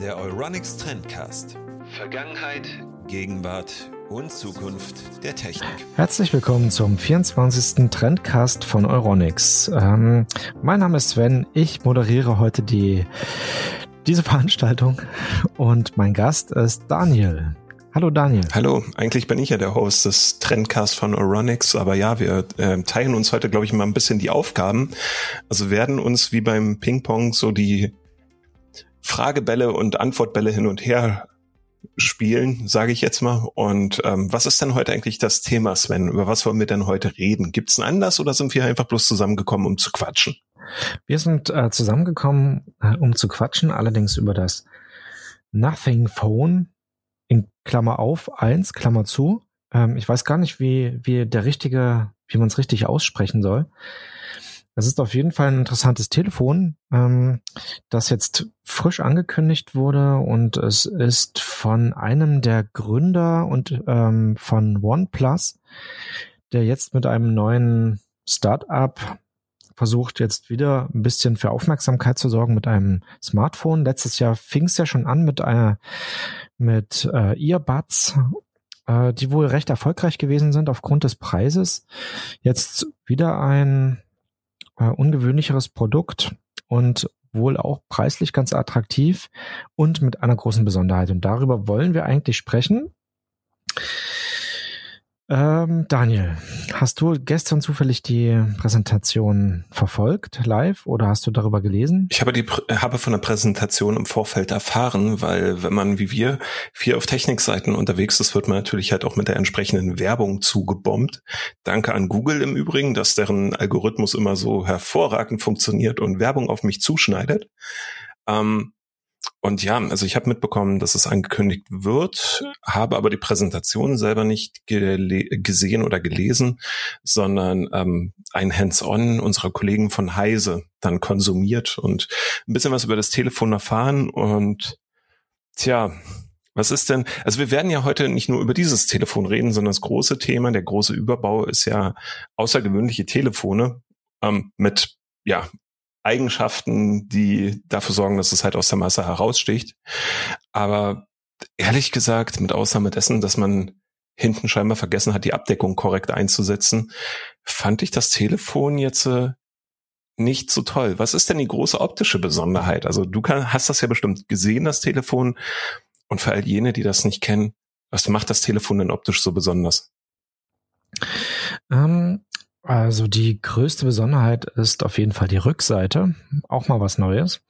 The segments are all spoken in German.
Der Euronics Trendcast. Vergangenheit, Gegenwart und Zukunft der Technik. Herzlich willkommen zum 24. Trendcast von Euronics. Ähm, mein Name ist Sven, ich moderiere heute die, diese Veranstaltung und mein Gast ist Daniel. Hallo Daniel. Hallo, eigentlich bin ich ja der Host des Trendcasts von Euronics, aber ja, wir äh, teilen uns heute, glaube ich, mal ein bisschen die Aufgaben. Also werden uns wie beim Ping-Pong so die Fragebälle und Antwortbälle hin und her spielen, sage ich jetzt mal. Und ähm, was ist denn heute eigentlich das Thema, Sven? Über was wollen wir denn heute reden? Gibt es einen Anlass oder sind wir einfach bloß zusammengekommen, um zu quatschen? Wir sind äh, zusammengekommen, äh, um zu quatschen, allerdings über das Nothing Phone in Klammer auf, eins, Klammer zu. Ähm, ich weiß gar nicht, wie, wie der richtige, wie man es richtig aussprechen soll. Es ist auf jeden Fall ein interessantes Telefon, ähm, das jetzt frisch angekündigt wurde und es ist von einem der Gründer und ähm, von OnePlus, der jetzt mit einem neuen Startup versucht jetzt wieder ein bisschen für Aufmerksamkeit zu sorgen mit einem Smartphone. Letztes Jahr fing es ja schon an mit einer mit äh, Earbuds, äh, die wohl recht erfolgreich gewesen sind aufgrund des Preises. Jetzt wieder ein äh, ungewöhnlicheres Produkt und wohl auch preislich ganz attraktiv und mit einer großen Besonderheit. Und darüber wollen wir eigentlich sprechen. Ähm, Daniel, hast du gestern zufällig die Präsentation verfolgt, live, oder hast du darüber gelesen? Ich habe die habe von der Präsentation im Vorfeld erfahren, weil wenn man wie wir viel auf Technikseiten unterwegs ist, wird man natürlich halt auch mit der entsprechenden Werbung zugebombt. Danke an Google im Übrigen, dass deren Algorithmus immer so hervorragend funktioniert und Werbung auf mich zuschneidet. Ähm, und ja, also ich habe mitbekommen, dass es angekündigt wird, habe aber die Präsentation selber nicht gesehen oder gelesen, sondern ähm, ein Hands-on unserer Kollegen von Heise dann konsumiert und ein bisschen was über das Telefon erfahren. Und tja, was ist denn, also wir werden ja heute nicht nur über dieses Telefon reden, sondern das große Thema, der große Überbau ist ja außergewöhnliche Telefone ähm, mit ja, Eigenschaften, die dafür sorgen, dass es halt aus der Masse heraussticht. Aber ehrlich gesagt, mit Ausnahme dessen, dass man hinten scheinbar vergessen hat, die Abdeckung korrekt einzusetzen, fand ich das Telefon jetzt äh, nicht so toll. Was ist denn die große optische Besonderheit? Also du kann, hast das ja bestimmt gesehen, das Telefon. Und für all jene, die das nicht kennen, was macht das Telefon denn optisch so besonders? Ähm, also die größte Besonderheit ist auf jeden Fall die Rückseite. Auch mal was Neues.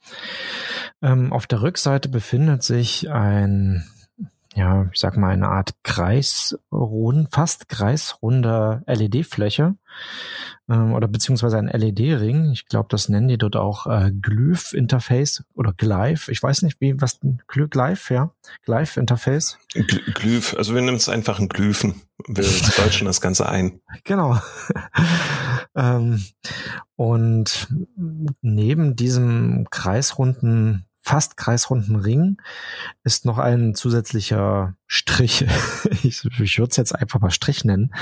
Ähm, auf der Rückseite befindet sich ein, ja, ich sag mal eine Art kreisrund, fast kreisrunder LED-Fläche ähm, oder beziehungsweise ein LED-Ring. Ich glaube, das nennen die dort auch äh, Glyph-Interface oder Glyph. Ich weiß nicht, wie was Glyph, ja, Glyph-Interface. Glyph, also wir nehmen es einfach ein Glyphen. Wir deutschen das Ganze ein. Genau. ähm, und neben diesem kreisrunden fast kreisrunden Ring ist noch ein zusätzlicher Strich. ich ich würde es jetzt einfach mal Strich nennen.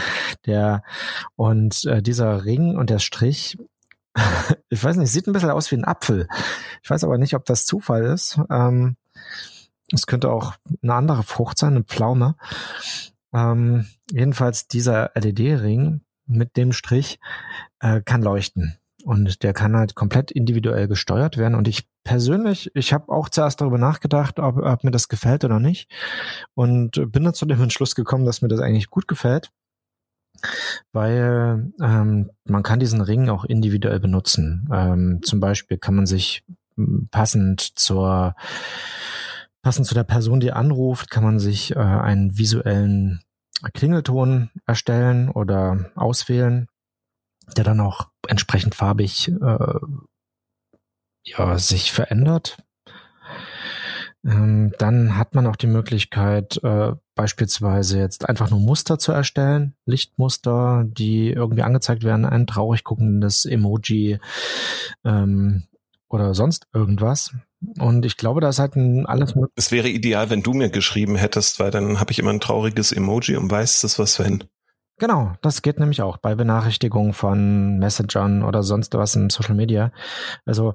Der und äh, dieser Ring und der Strich, ich weiß nicht, sieht ein bisschen aus wie ein Apfel. Ich weiß aber nicht, ob das Zufall ist. Ähm, es könnte auch eine andere Frucht sein, eine Pflaume. Ähm, jedenfalls dieser LED-Ring mit dem Strich äh, kann leuchten. Und der kann halt komplett individuell gesteuert werden. Und ich persönlich, ich habe auch zuerst darüber nachgedacht, ob, ob mir das gefällt oder nicht. Und bin dann zu dem Entschluss gekommen, dass mir das eigentlich gut gefällt. Weil ähm, man kann diesen Ring auch individuell benutzen. Ähm, zum Beispiel kann man sich passend zur passend zu der Person, die anruft, kann man sich äh, einen visuellen Klingelton erstellen oder auswählen der dann auch entsprechend farbig äh, ja, sich verändert. Ähm, dann hat man auch die Möglichkeit, äh, beispielsweise jetzt einfach nur Muster zu erstellen, Lichtmuster, die irgendwie angezeigt werden, ein traurig guckendes Emoji ähm, oder sonst irgendwas. Und ich glaube, da ist halt alles möglich. Es wäre ideal, wenn du mir geschrieben hättest, weil dann habe ich immer ein trauriges Emoji und weiß das was wenn. Genau, das geht nämlich auch bei Benachrichtigungen von Messengern oder sonst was im Social Media. Also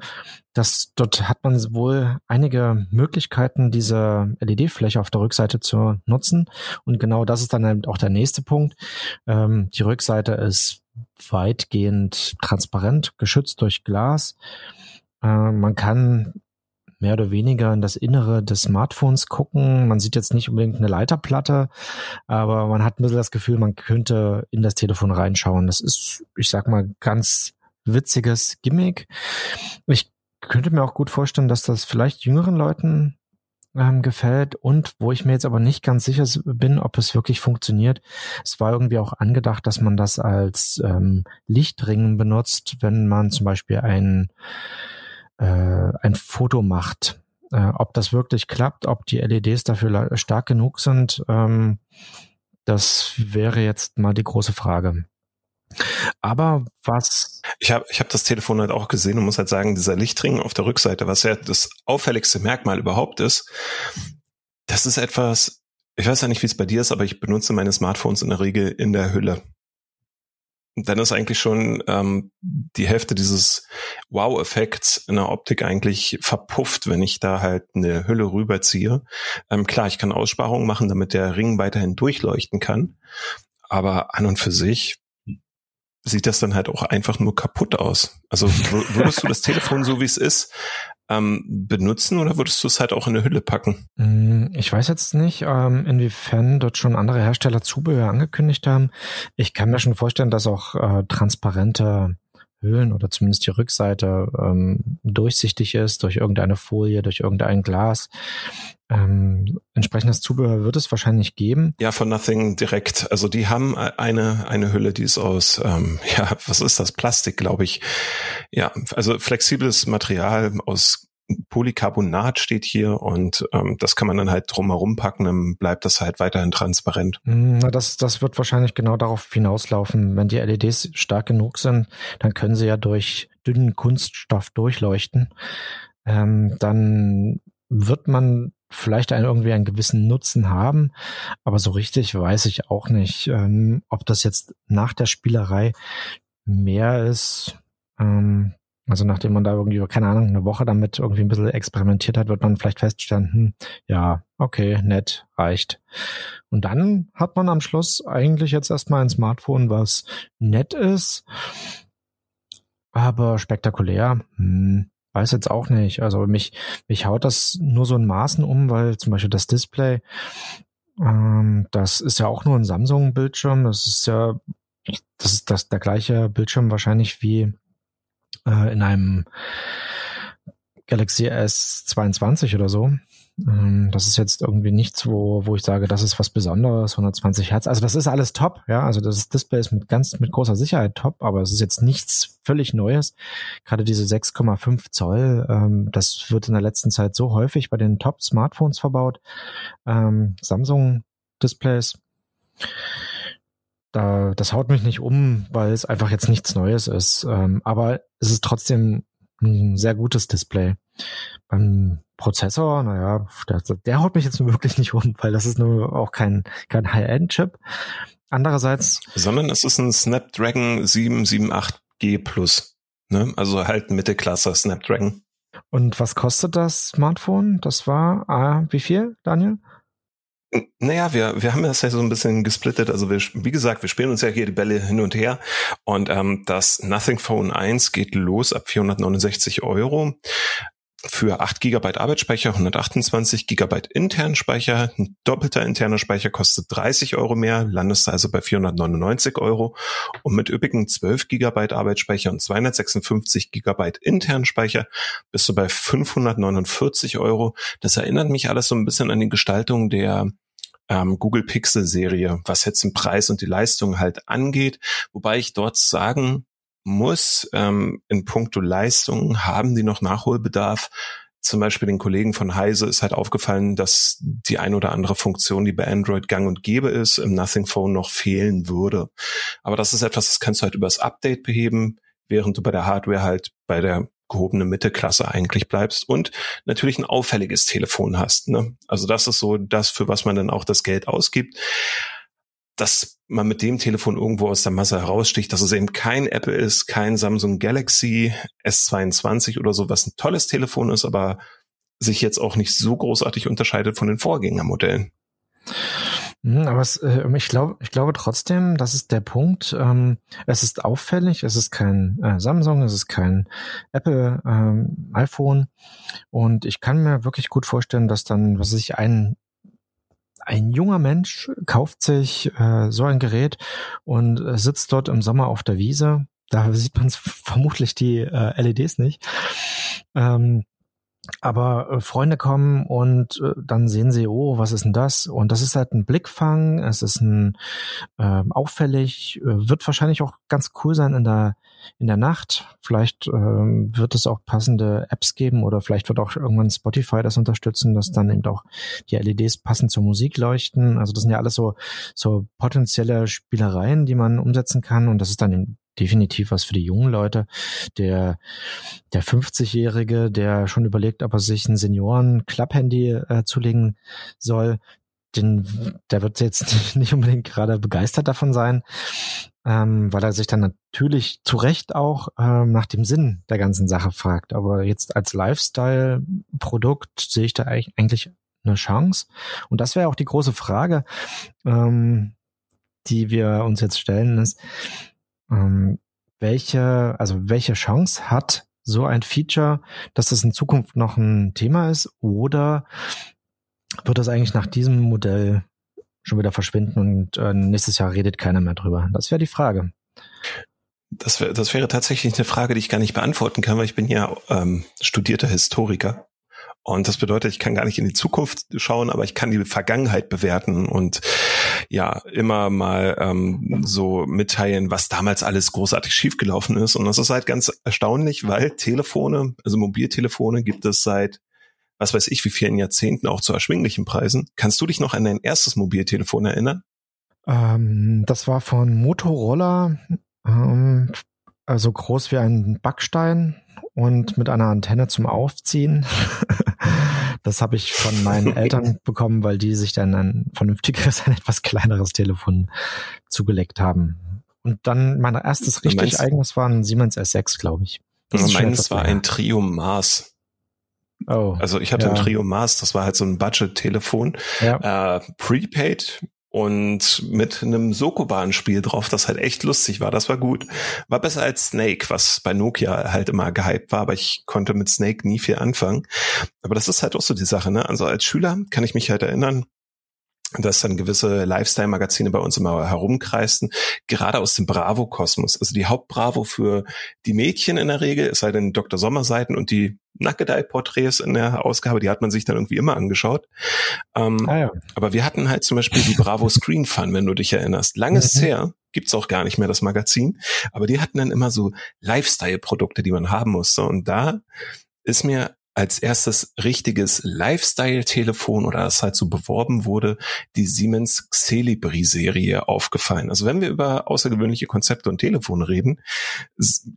das, dort hat man wohl einige Möglichkeiten, diese LED-Fläche auf der Rückseite zu nutzen. Und genau das ist dann auch der nächste Punkt. Ähm, die Rückseite ist weitgehend transparent, geschützt durch Glas. Äh, man kann mehr oder weniger in das Innere des Smartphones gucken. Man sieht jetzt nicht unbedingt eine Leiterplatte, aber man hat ein bisschen das Gefühl, man könnte in das Telefon reinschauen. Das ist, ich sag mal, ganz witziges Gimmick. Ich könnte mir auch gut vorstellen, dass das vielleicht jüngeren Leuten ähm, gefällt und wo ich mir jetzt aber nicht ganz sicher bin, ob es wirklich funktioniert. Es war irgendwie auch angedacht, dass man das als ähm, Lichtringen benutzt, wenn man zum Beispiel ein äh, ein Foto macht. Äh, ob das wirklich klappt, ob die LEDs dafür stark genug sind, ähm, das wäre jetzt mal die große Frage. Aber was. Ich habe ich hab das Telefon halt auch gesehen und muss halt sagen, dieser Lichtring auf der Rückseite, was ja das auffälligste Merkmal überhaupt ist, das ist etwas, ich weiß ja nicht, wie es bei dir ist, aber ich benutze meine Smartphones in der Regel in der Hülle dann ist eigentlich schon ähm, die Hälfte dieses Wow-Effekts in der Optik eigentlich verpufft, wenn ich da halt eine Hülle rüberziehe. Ähm, klar, ich kann Aussparungen machen, damit der Ring weiterhin durchleuchten kann. Aber an und für sich sieht das dann halt auch einfach nur kaputt aus. Also würdest du das Telefon so wie es ist ähm, benutzen oder würdest du es halt auch in eine Hülle packen? Mm, ich weiß jetzt nicht, ähm, inwiefern dort schon andere Hersteller Zubehör angekündigt haben. Ich kann mir schon vorstellen, dass auch äh, transparente Hüllen oder zumindest die Rückseite ähm, durchsichtig ist durch irgendeine Folie, durch irgendein Glas. Ähm, entsprechendes Zubehör wird es wahrscheinlich geben. Ja, von Nothing direkt. Also die haben eine, eine Hülle, die ist aus, ähm, ja, was ist das? Plastik, glaube ich. Ja, also flexibles Material aus Polycarbonat steht hier und ähm, das kann man dann halt drumherum packen, dann bleibt das halt weiterhin transparent. Hm, na, das, das wird wahrscheinlich genau darauf hinauslaufen. Wenn die LEDs stark genug sind, dann können sie ja durch dünnen Kunststoff durchleuchten. Ähm, dann wird man vielleicht einen, irgendwie einen gewissen Nutzen haben, aber so richtig weiß ich auch nicht, ähm, ob das jetzt nach der Spielerei mehr ist. Ähm, also nachdem man da irgendwie, keine Ahnung, eine Woche damit irgendwie ein bisschen experimentiert hat, wird man vielleicht feststellen, hm, ja, okay, nett, reicht. Und dann hat man am Schluss eigentlich jetzt erstmal ein Smartphone, was nett ist, aber spektakulär. Hm, weiß jetzt auch nicht. Also mich, mich haut das nur so in Maßen um, weil zum Beispiel das Display, ähm, das ist ja auch nur ein Samsung-Bildschirm. Das ist ja, das ist das, der gleiche Bildschirm wahrscheinlich wie äh, in einem Galaxy S22 oder so. Ähm, das ist jetzt irgendwie nichts, wo, wo ich sage, das ist was Besonderes, 120 Hertz. Also das ist alles top, ja. Also das Display ist mit ganz, mit großer Sicherheit top, aber es ist jetzt nichts völlig Neues. Gerade diese 6,5 Zoll, ähm, das wird in der letzten Zeit so häufig bei den Top-Smartphones verbaut. Ähm, Samsung-Displays. Da, das haut mich nicht um, weil es einfach jetzt nichts Neues ist. Ähm, aber es ist trotzdem ein sehr gutes Display. Beim Prozessor, naja, der, der haut mich jetzt wirklich nicht um, weil das ist nur auch kein, kein High-End-Chip. Andererseits. Sondern es ist ein Snapdragon 778G Plus. Ne? Also halt Mittelklasse Snapdragon. Und was kostet das Smartphone? Das war, ah, wie viel, Daniel? Naja, wir, wir haben das ja so ein bisschen gesplittet. Also wir, wie gesagt, wir spielen uns ja hier die Bälle hin und her. Und ähm, das Nothing Phone 1 geht los ab 469 Euro für 8 GB Arbeitsspeicher, 128 GB internen Speicher. Ein doppelter interner Speicher kostet 30 Euro mehr, landest also bei 499 Euro. Und mit üppigen 12 GB Arbeitsspeicher und 256 GB internen Speicher bist du bei 549 Euro. Das erinnert mich alles so ein bisschen an die Gestaltung der ähm, Google Pixel Serie, was jetzt den Preis und die Leistung halt angeht. Wobei ich dort sagen muss, ähm, in puncto Leistung haben die noch Nachholbedarf. Zum Beispiel den Kollegen von Heise ist halt aufgefallen, dass die ein oder andere Funktion, die bei Android gang und gäbe ist, im Nothing Phone noch fehlen würde. Aber das ist etwas, das kannst du halt übers Update beheben, während du bei der Hardware halt bei der gehobene Mittelklasse eigentlich bleibst und natürlich ein auffälliges Telefon hast. Ne? Also das ist so das, für was man dann auch das Geld ausgibt. Das man mit dem Telefon irgendwo aus der Masse heraussticht, dass es eben kein Apple ist, kein Samsung Galaxy S22 oder so, was ein tolles Telefon ist, aber sich jetzt auch nicht so großartig unterscheidet von den Vorgängermodellen. Hm, aber es, äh, ich glaube, ich glaube trotzdem, das ist der Punkt. Ähm, es ist auffällig, es ist kein äh, Samsung, es ist kein Apple ähm, iPhone. Und ich kann mir wirklich gut vorstellen, dass dann, was sich ein ein junger Mensch kauft sich äh, so ein Gerät und äh, sitzt dort im Sommer auf der Wiese. Da sieht man vermutlich die äh, LEDs nicht. Ähm, aber äh, Freunde kommen und äh, dann sehen sie, oh, was ist denn das? Und das ist halt ein Blickfang, es ist ein äh, auffällig, äh, wird wahrscheinlich auch ganz cool sein in der in der Nacht. Vielleicht äh, wird es auch passende Apps geben oder vielleicht wird auch irgendwann Spotify das unterstützen, dass dann eben auch die LEDs passend zur Musik leuchten. Also das sind ja alles so so potenzielle Spielereien, die man umsetzen kann und das ist dann eben definitiv was für die jungen Leute. Der, der 50-Jährige, der schon überlegt, ob er sich ein Senioren-Klapphandy äh, zulegen soll, den, der wird jetzt nicht unbedingt gerade begeistert davon sein, ähm, weil er sich dann natürlich zu Recht auch ähm, nach dem Sinn der ganzen Sache fragt. Aber jetzt als Lifestyle-Produkt sehe ich da eigentlich eine Chance. Und das wäre auch die große Frage, ähm, die wir uns jetzt stellen, ist, ähm, welche, also welche Chance hat so ein Feature, dass das in Zukunft noch ein Thema ist oder wird das eigentlich nach diesem Modell schon wieder verschwinden und äh, nächstes Jahr redet keiner mehr drüber? Das wäre die Frage. Das, wär, das wäre tatsächlich eine Frage, die ich gar nicht beantworten kann, weil ich bin ja ähm, studierter Historiker. Und das bedeutet, ich kann gar nicht in die Zukunft schauen, aber ich kann die Vergangenheit bewerten und ja, immer mal ähm, so mitteilen, was damals alles großartig schiefgelaufen ist. Und das ist halt ganz erstaunlich, weil Telefone, also Mobiltelefone gibt es seit was weiß ich, wie vielen Jahrzehnten auch zu erschwinglichen Preisen. Kannst du dich noch an dein erstes Mobiltelefon erinnern? Ähm, das war von Motorola, ähm, also groß wie ein Backstein und mit einer Antenne zum Aufziehen. das habe ich von meinen Eltern bekommen, weil die sich dann ein vernünftigeres, ein etwas kleineres Telefon zugelegt haben. Und dann mein erstes richtig meinst, eigenes war ein Siemens S6, glaube ich. Das meines war ein Trio Mars. Oh, also ich hatte ja. ein Trio Mars, das war halt so ein Budget-Telefon, ja. äh, prepaid und mit einem Sokoban-Spiel drauf, das halt echt lustig war. Das war gut. War besser als Snake, was bei Nokia halt immer gehypt war, aber ich konnte mit Snake nie viel anfangen. Aber das ist halt auch so die Sache, ne? Also als Schüler kann ich mich halt erinnern, dass dann gewisse Lifestyle-Magazine bei uns immer herumkreisten, gerade aus dem Bravo-Kosmos. Also die Haupt-Bravo für die Mädchen in der Regel, es sei denn Dr. Sommer-Seiten und die Nackedei-Porträts in der Ausgabe, die hat man sich dann irgendwie immer angeschaut. Ähm, ah, ja. Aber wir hatten halt zum Beispiel die Bravo Screen Fun, wenn du dich erinnerst. Langes mhm. her, gibt's auch gar nicht mehr das Magazin, aber die hatten dann immer so Lifestyle-Produkte, die man haben musste. Und da ist mir als erstes richtiges Lifestyle-Telefon oder das halt so beworben wurde, die Siemens Xelibri-Serie aufgefallen. Also wenn wir über außergewöhnliche Konzepte und Telefone reden,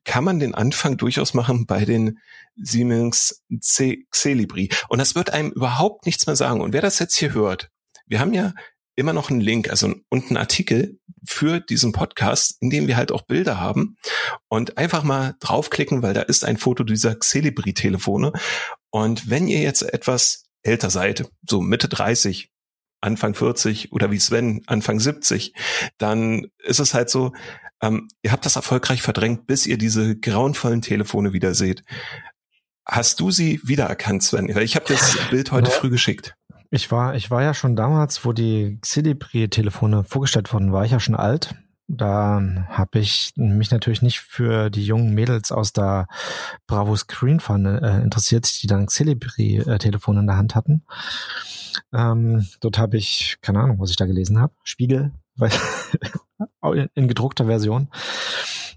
kann man den Anfang durchaus machen bei den Siemens C Xelibri. Und das wird einem überhaupt nichts mehr sagen. Und wer das jetzt hier hört, wir haben ja immer noch einen Link, also und einen Artikel für diesen Podcast, in dem wir halt auch Bilder haben und einfach mal draufklicken, weil da ist ein Foto dieser Celebri-Telefone. Und wenn ihr jetzt etwas älter seid, so Mitte 30, Anfang 40 oder wie Sven Anfang 70, dann ist es halt so, ähm, ihr habt das erfolgreich verdrängt, bis ihr diese grauenvollen Telefone wieder seht. Hast du sie wiedererkannt, Sven? Ich habe das Bild heute früh geschickt. Ich war, ich war ja schon damals, wo die Xilibri-Telefone vorgestellt wurden, war ich ja schon alt. Da habe ich mich natürlich nicht für die jungen Mädels aus der Bravo Screen Fun äh, interessiert, die dann Xilibri-Telefone in der Hand hatten. Ähm, dort habe ich, keine Ahnung, was ich da gelesen habe, Spiegel, weil in gedruckter Version.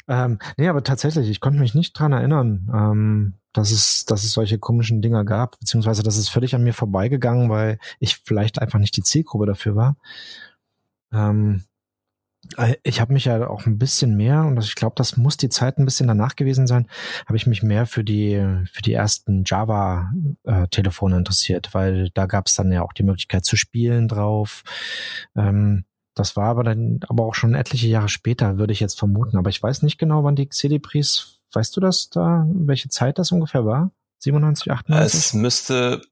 Ähm, nee, aber tatsächlich, ich konnte mich nicht dran erinnern, ähm, dass es, dass es solche komischen Dinger gab, beziehungsweise dass es völlig an mir vorbeigegangen, weil ich vielleicht einfach nicht die Zielgruppe dafür war. Ähm, äh, ich habe mich ja auch ein bisschen mehr, und ich glaube, das muss die Zeit ein bisschen danach gewesen sein, habe ich mich mehr für die, für die ersten Java-Telefone interessiert, weil da gab es dann ja auch die Möglichkeit zu spielen drauf. Ähm, das war aber dann aber auch schon etliche Jahre später, würde ich jetzt vermuten. Aber ich weiß nicht genau, wann die CD-Pries, weißt du das da, welche Zeit das ungefähr war? 97, 98? Es müsste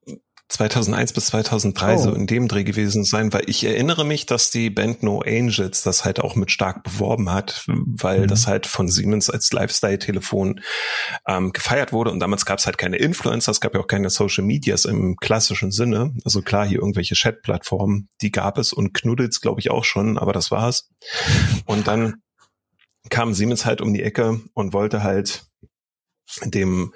2001 bis 2003 oh. so in dem Dreh gewesen sein, weil ich erinnere mich, dass die Band No Angels das halt auch mit stark beworben hat, weil mhm. das halt von Siemens als Lifestyle-Telefon ähm, gefeiert wurde und damals gab es halt keine Influencer, es gab ja auch keine Social Medias im klassischen Sinne. Also klar, hier irgendwelche Chat-Plattformen, die gab es und Knuddels glaube ich auch schon, aber das war's. Und dann kam Siemens halt um die Ecke und wollte halt dem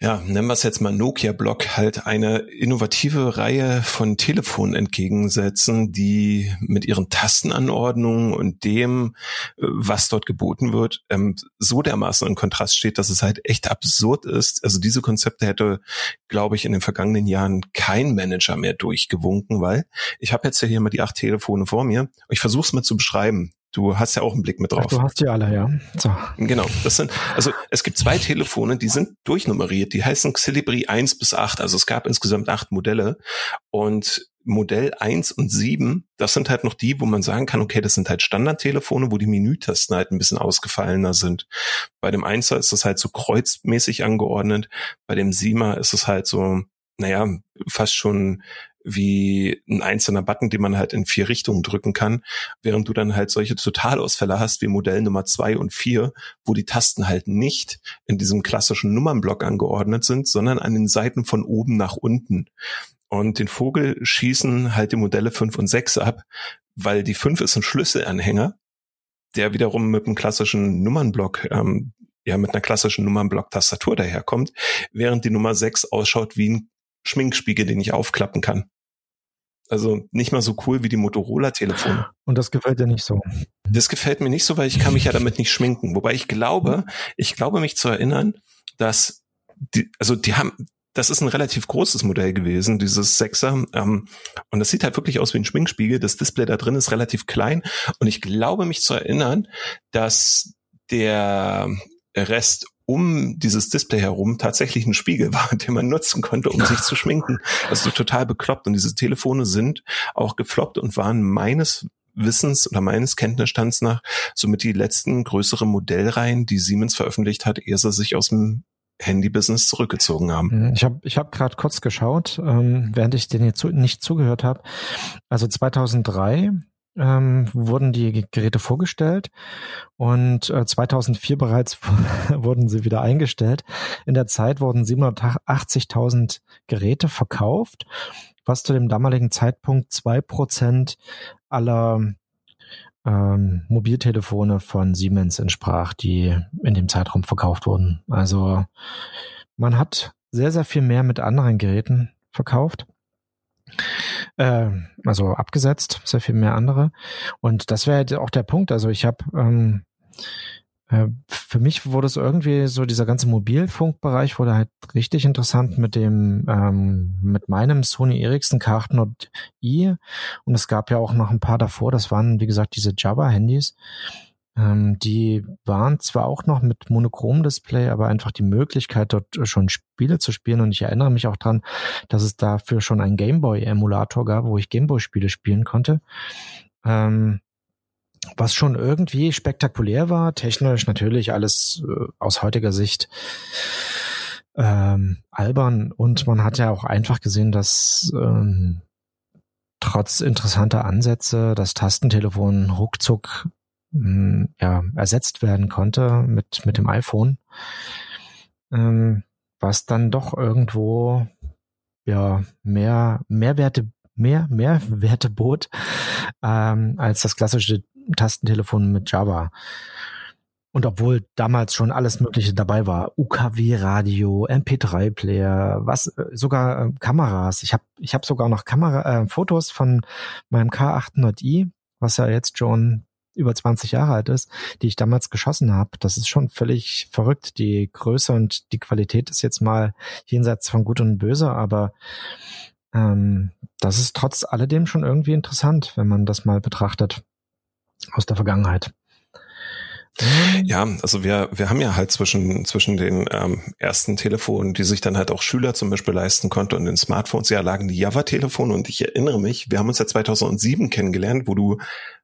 ja, nennen wir es jetzt mal Nokia-Block, halt eine innovative Reihe von Telefonen entgegensetzen, die mit ihren Tastenanordnungen und dem, äh, was dort geboten wird, ähm, so dermaßen in Kontrast steht, dass es halt echt absurd ist. Also diese Konzepte hätte, glaube ich, in den vergangenen Jahren kein Manager mehr durchgewunken, weil ich habe jetzt ja hier mal die acht Telefone vor mir. Ich versuche es mal zu beschreiben. Du hast ja auch einen Blick mit drauf. Ach, du hast die alle, ja. So. Genau. Das sind, also es gibt zwei Telefone, die sind durchnummeriert. Die heißen Xilibri 1 bis 8. Also es gab insgesamt acht Modelle. Und Modell 1 und 7, das sind halt noch die, wo man sagen kann, okay, das sind halt Standardtelefone, wo die Menütasten halt ein bisschen ausgefallener sind. Bei dem 1er ist es halt so kreuzmäßig angeordnet. Bei dem 7er ist es halt so, naja, fast schon wie ein einzelner Button, den man halt in vier Richtungen drücken kann, während du dann halt solche Totalausfälle hast wie Modell Nummer zwei und vier, wo die Tasten halt nicht in diesem klassischen Nummernblock angeordnet sind, sondern an den Seiten von oben nach unten. Und den Vogel schießen halt die Modelle fünf und sechs ab, weil die fünf ist ein Schlüsselanhänger, der wiederum mit einem klassischen Nummernblock ähm, ja mit einer klassischen Nummernblock-Tastatur daherkommt, während die Nummer 6 ausschaut wie ein Schminkspiegel, den ich aufklappen kann. Also nicht mal so cool wie die Motorola-Telefone. Und das gefällt dir nicht so? Das gefällt mir nicht so, weil ich kann mich ja damit nicht schminken. Wobei ich glaube, ich glaube mich zu erinnern, dass die, also die haben, das ist ein relativ großes Modell gewesen, dieses Sechser. Ähm, und das sieht halt wirklich aus wie ein Schminkspiegel. Das Display da drin ist relativ klein. Und ich glaube mich zu erinnern, dass der Rest um dieses Display herum tatsächlich ein Spiegel war, den man nutzen konnte, um sich zu schminken. Also total bekloppt. Und diese Telefone sind auch gefloppt und waren meines Wissens oder meines Kenntnisstands nach somit die letzten größeren Modellreihen, die Siemens veröffentlicht hat, ehe sie sich aus dem Handy-Business zurückgezogen haben. Ich habe ich hab gerade kurz geschaut, ähm, während ich den jetzt nicht zugehört habe. Also 2003 ähm, wurden die Geräte vorgestellt und äh, 2004 bereits wurden sie wieder eingestellt. In der Zeit wurden 780.000 Geräte verkauft, was zu dem damaligen Zeitpunkt zwei Prozent aller ähm, Mobiltelefone von Siemens entsprach, die in dem Zeitraum verkauft wurden. Also man hat sehr, sehr viel mehr mit anderen Geräten verkauft. Äh, also abgesetzt, sehr viel mehr andere. Und das wäre halt auch der Punkt. Also ich habe ähm, äh, für mich wurde es irgendwie so dieser ganze Mobilfunkbereich wurde halt richtig interessant mit dem ähm, mit meinem Sony Ericsson K800i und es gab ja auch noch ein paar davor. Das waren wie gesagt diese Java Handys ähm, die waren zwar auch noch mit Monochrom-Display, aber einfach die Möglichkeit, dort schon Spiele zu spielen. Und ich erinnere mich auch dran, dass es dafür schon einen Gameboy-Emulator gab, wo ich Gameboy-Spiele spielen konnte. Ähm, was schon irgendwie spektakulär war, technisch natürlich alles äh, aus heutiger Sicht ähm, albern. Und man hat ja auch einfach gesehen, dass ähm, trotz interessanter Ansätze das Tastentelefon ruckzuck hm, ja, ersetzt werden konnte mit, mit dem iPhone, ähm, was dann doch irgendwo ja mehr Mehrwerte mehr Mehrwerte bot ähm, als das klassische Tastentelefon mit Java. Und obwohl damals schon alles Mögliche dabei war, UKW-Radio, MP3-Player, was sogar äh, Kameras. Ich habe ich hab sogar noch Kamera äh, Fotos von meinem K800i, was ja jetzt schon über 20 Jahre alt ist, die ich damals geschossen habe. Das ist schon völlig verrückt. Die Größe und die Qualität ist jetzt mal jenseits von Gut und Böse, aber ähm, das ist trotz alledem schon irgendwie interessant, wenn man das mal betrachtet aus der Vergangenheit. Ja, also wir, wir haben ja halt zwischen, zwischen den ähm, ersten Telefonen, die sich dann halt auch Schüler zum Beispiel leisten konnten und den Smartphones, ja, lagen die Java-Telefone und ich erinnere mich, wir haben uns ja 2007 kennengelernt, wo du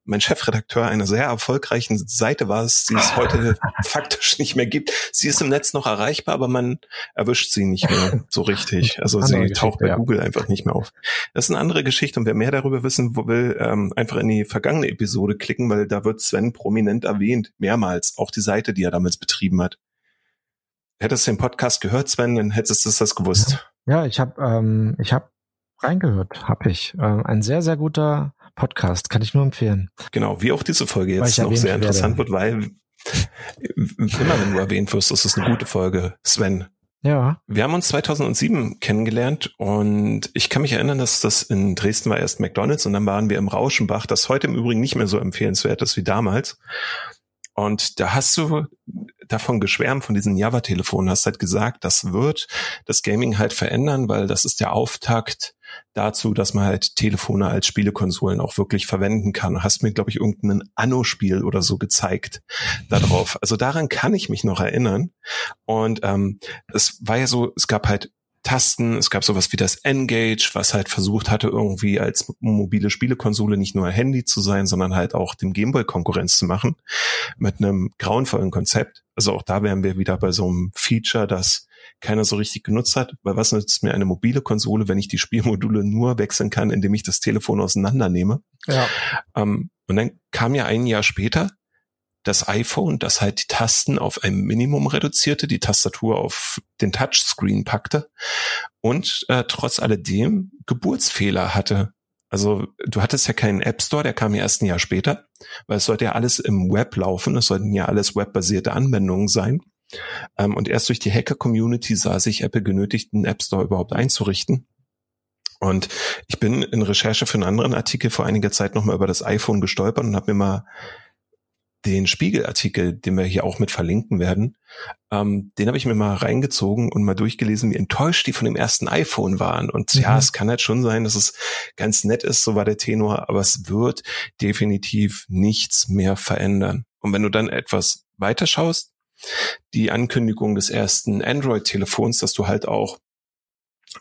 mein Chefredakteur einer sehr erfolgreichen Seite war, die es heute faktisch nicht mehr gibt. Sie ist im Netz noch erreichbar, aber man erwischt sie nicht mehr so richtig. Also sie taucht bei ja. Google einfach nicht mehr auf. Das ist eine andere Geschichte und wer mehr darüber wissen will, ähm, einfach in die vergangene Episode klicken, weil da wird Sven prominent erwähnt, mehrmals, auch die Seite, die er damals betrieben hat. Hättest du den Podcast gehört, Sven, dann hättest du das gewusst. Ja, ich habe ähm, ich habe reingehört, habe ich. Ähm, ein sehr, sehr guter Podcast, kann ich nur empfehlen. Genau, wie auch diese Folge jetzt noch sehr interessant werde. wird, weil immer wenn du erwähnt wirst, ist es eine gute Folge, Sven. Ja. Wir haben uns 2007 kennengelernt und ich kann mich erinnern, dass das in Dresden war erst McDonalds und dann waren wir im Rauschenbach, das heute im Übrigen nicht mehr so empfehlenswert ist wie damals. Und da hast du davon geschwärmt, von diesen Java-Telefonen, hast halt gesagt, das wird das Gaming halt verändern, weil das ist der Auftakt dazu, dass man halt Telefone als Spielekonsolen auch wirklich verwenden kann. Hast mir, glaube ich, irgendein Anno-Spiel oder so gezeigt darauf. Also daran kann ich mich noch erinnern. Und ähm, es war ja so, es gab halt Tasten. Es gab sowas wie das Engage, was halt versucht hatte, irgendwie als mobile Spielekonsole nicht nur Handy zu sein, sondern halt auch dem Gameboy Konkurrenz zu machen. Mit einem grauenvollen Konzept. Also auch da wären wir wieder bei so einem Feature, das keiner so richtig genutzt hat. Weil was nützt mir eine mobile Konsole, wenn ich die Spielmodule nur wechseln kann, indem ich das Telefon auseinandernehme? Ja. Ähm, und dann kam ja ein Jahr später das iPhone, das halt die Tasten auf ein Minimum reduzierte, die Tastatur auf den Touchscreen packte und äh, trotz alledem Geburtsfehler hatte. Also du hattest ja keinen App Store, der kam ja erst ein Jahr später, weil es sollte ja alles im Web laufen, es sollten ja alles webbasierte Anwendungen sein. Ähm, und erst durch die Hacker-Community sah sich Apple genötigt, einen App Store überhaupt einzurichten. Und ich bin in Recherche für einen anderen Artikel vor einiger Zeit nochmal über das iPhone gestolpert und habe mir mal den Spiegelartikel, den wir hier auch mit verlinken werden, ähm, den habe ich mir mal reingezogen und mal durchgelesen, wie enttäuscht die von dem ersten iPhone waren. Und mhm. ja, es kann halt schon sein, dass es ganz nett ist, so war der Tenor, aber es wird definitiv nichts mehr verändern. Und wenn du dann etwas weiter schaust, die Ankündigung des ersten Android-Telefons, dass du halt auch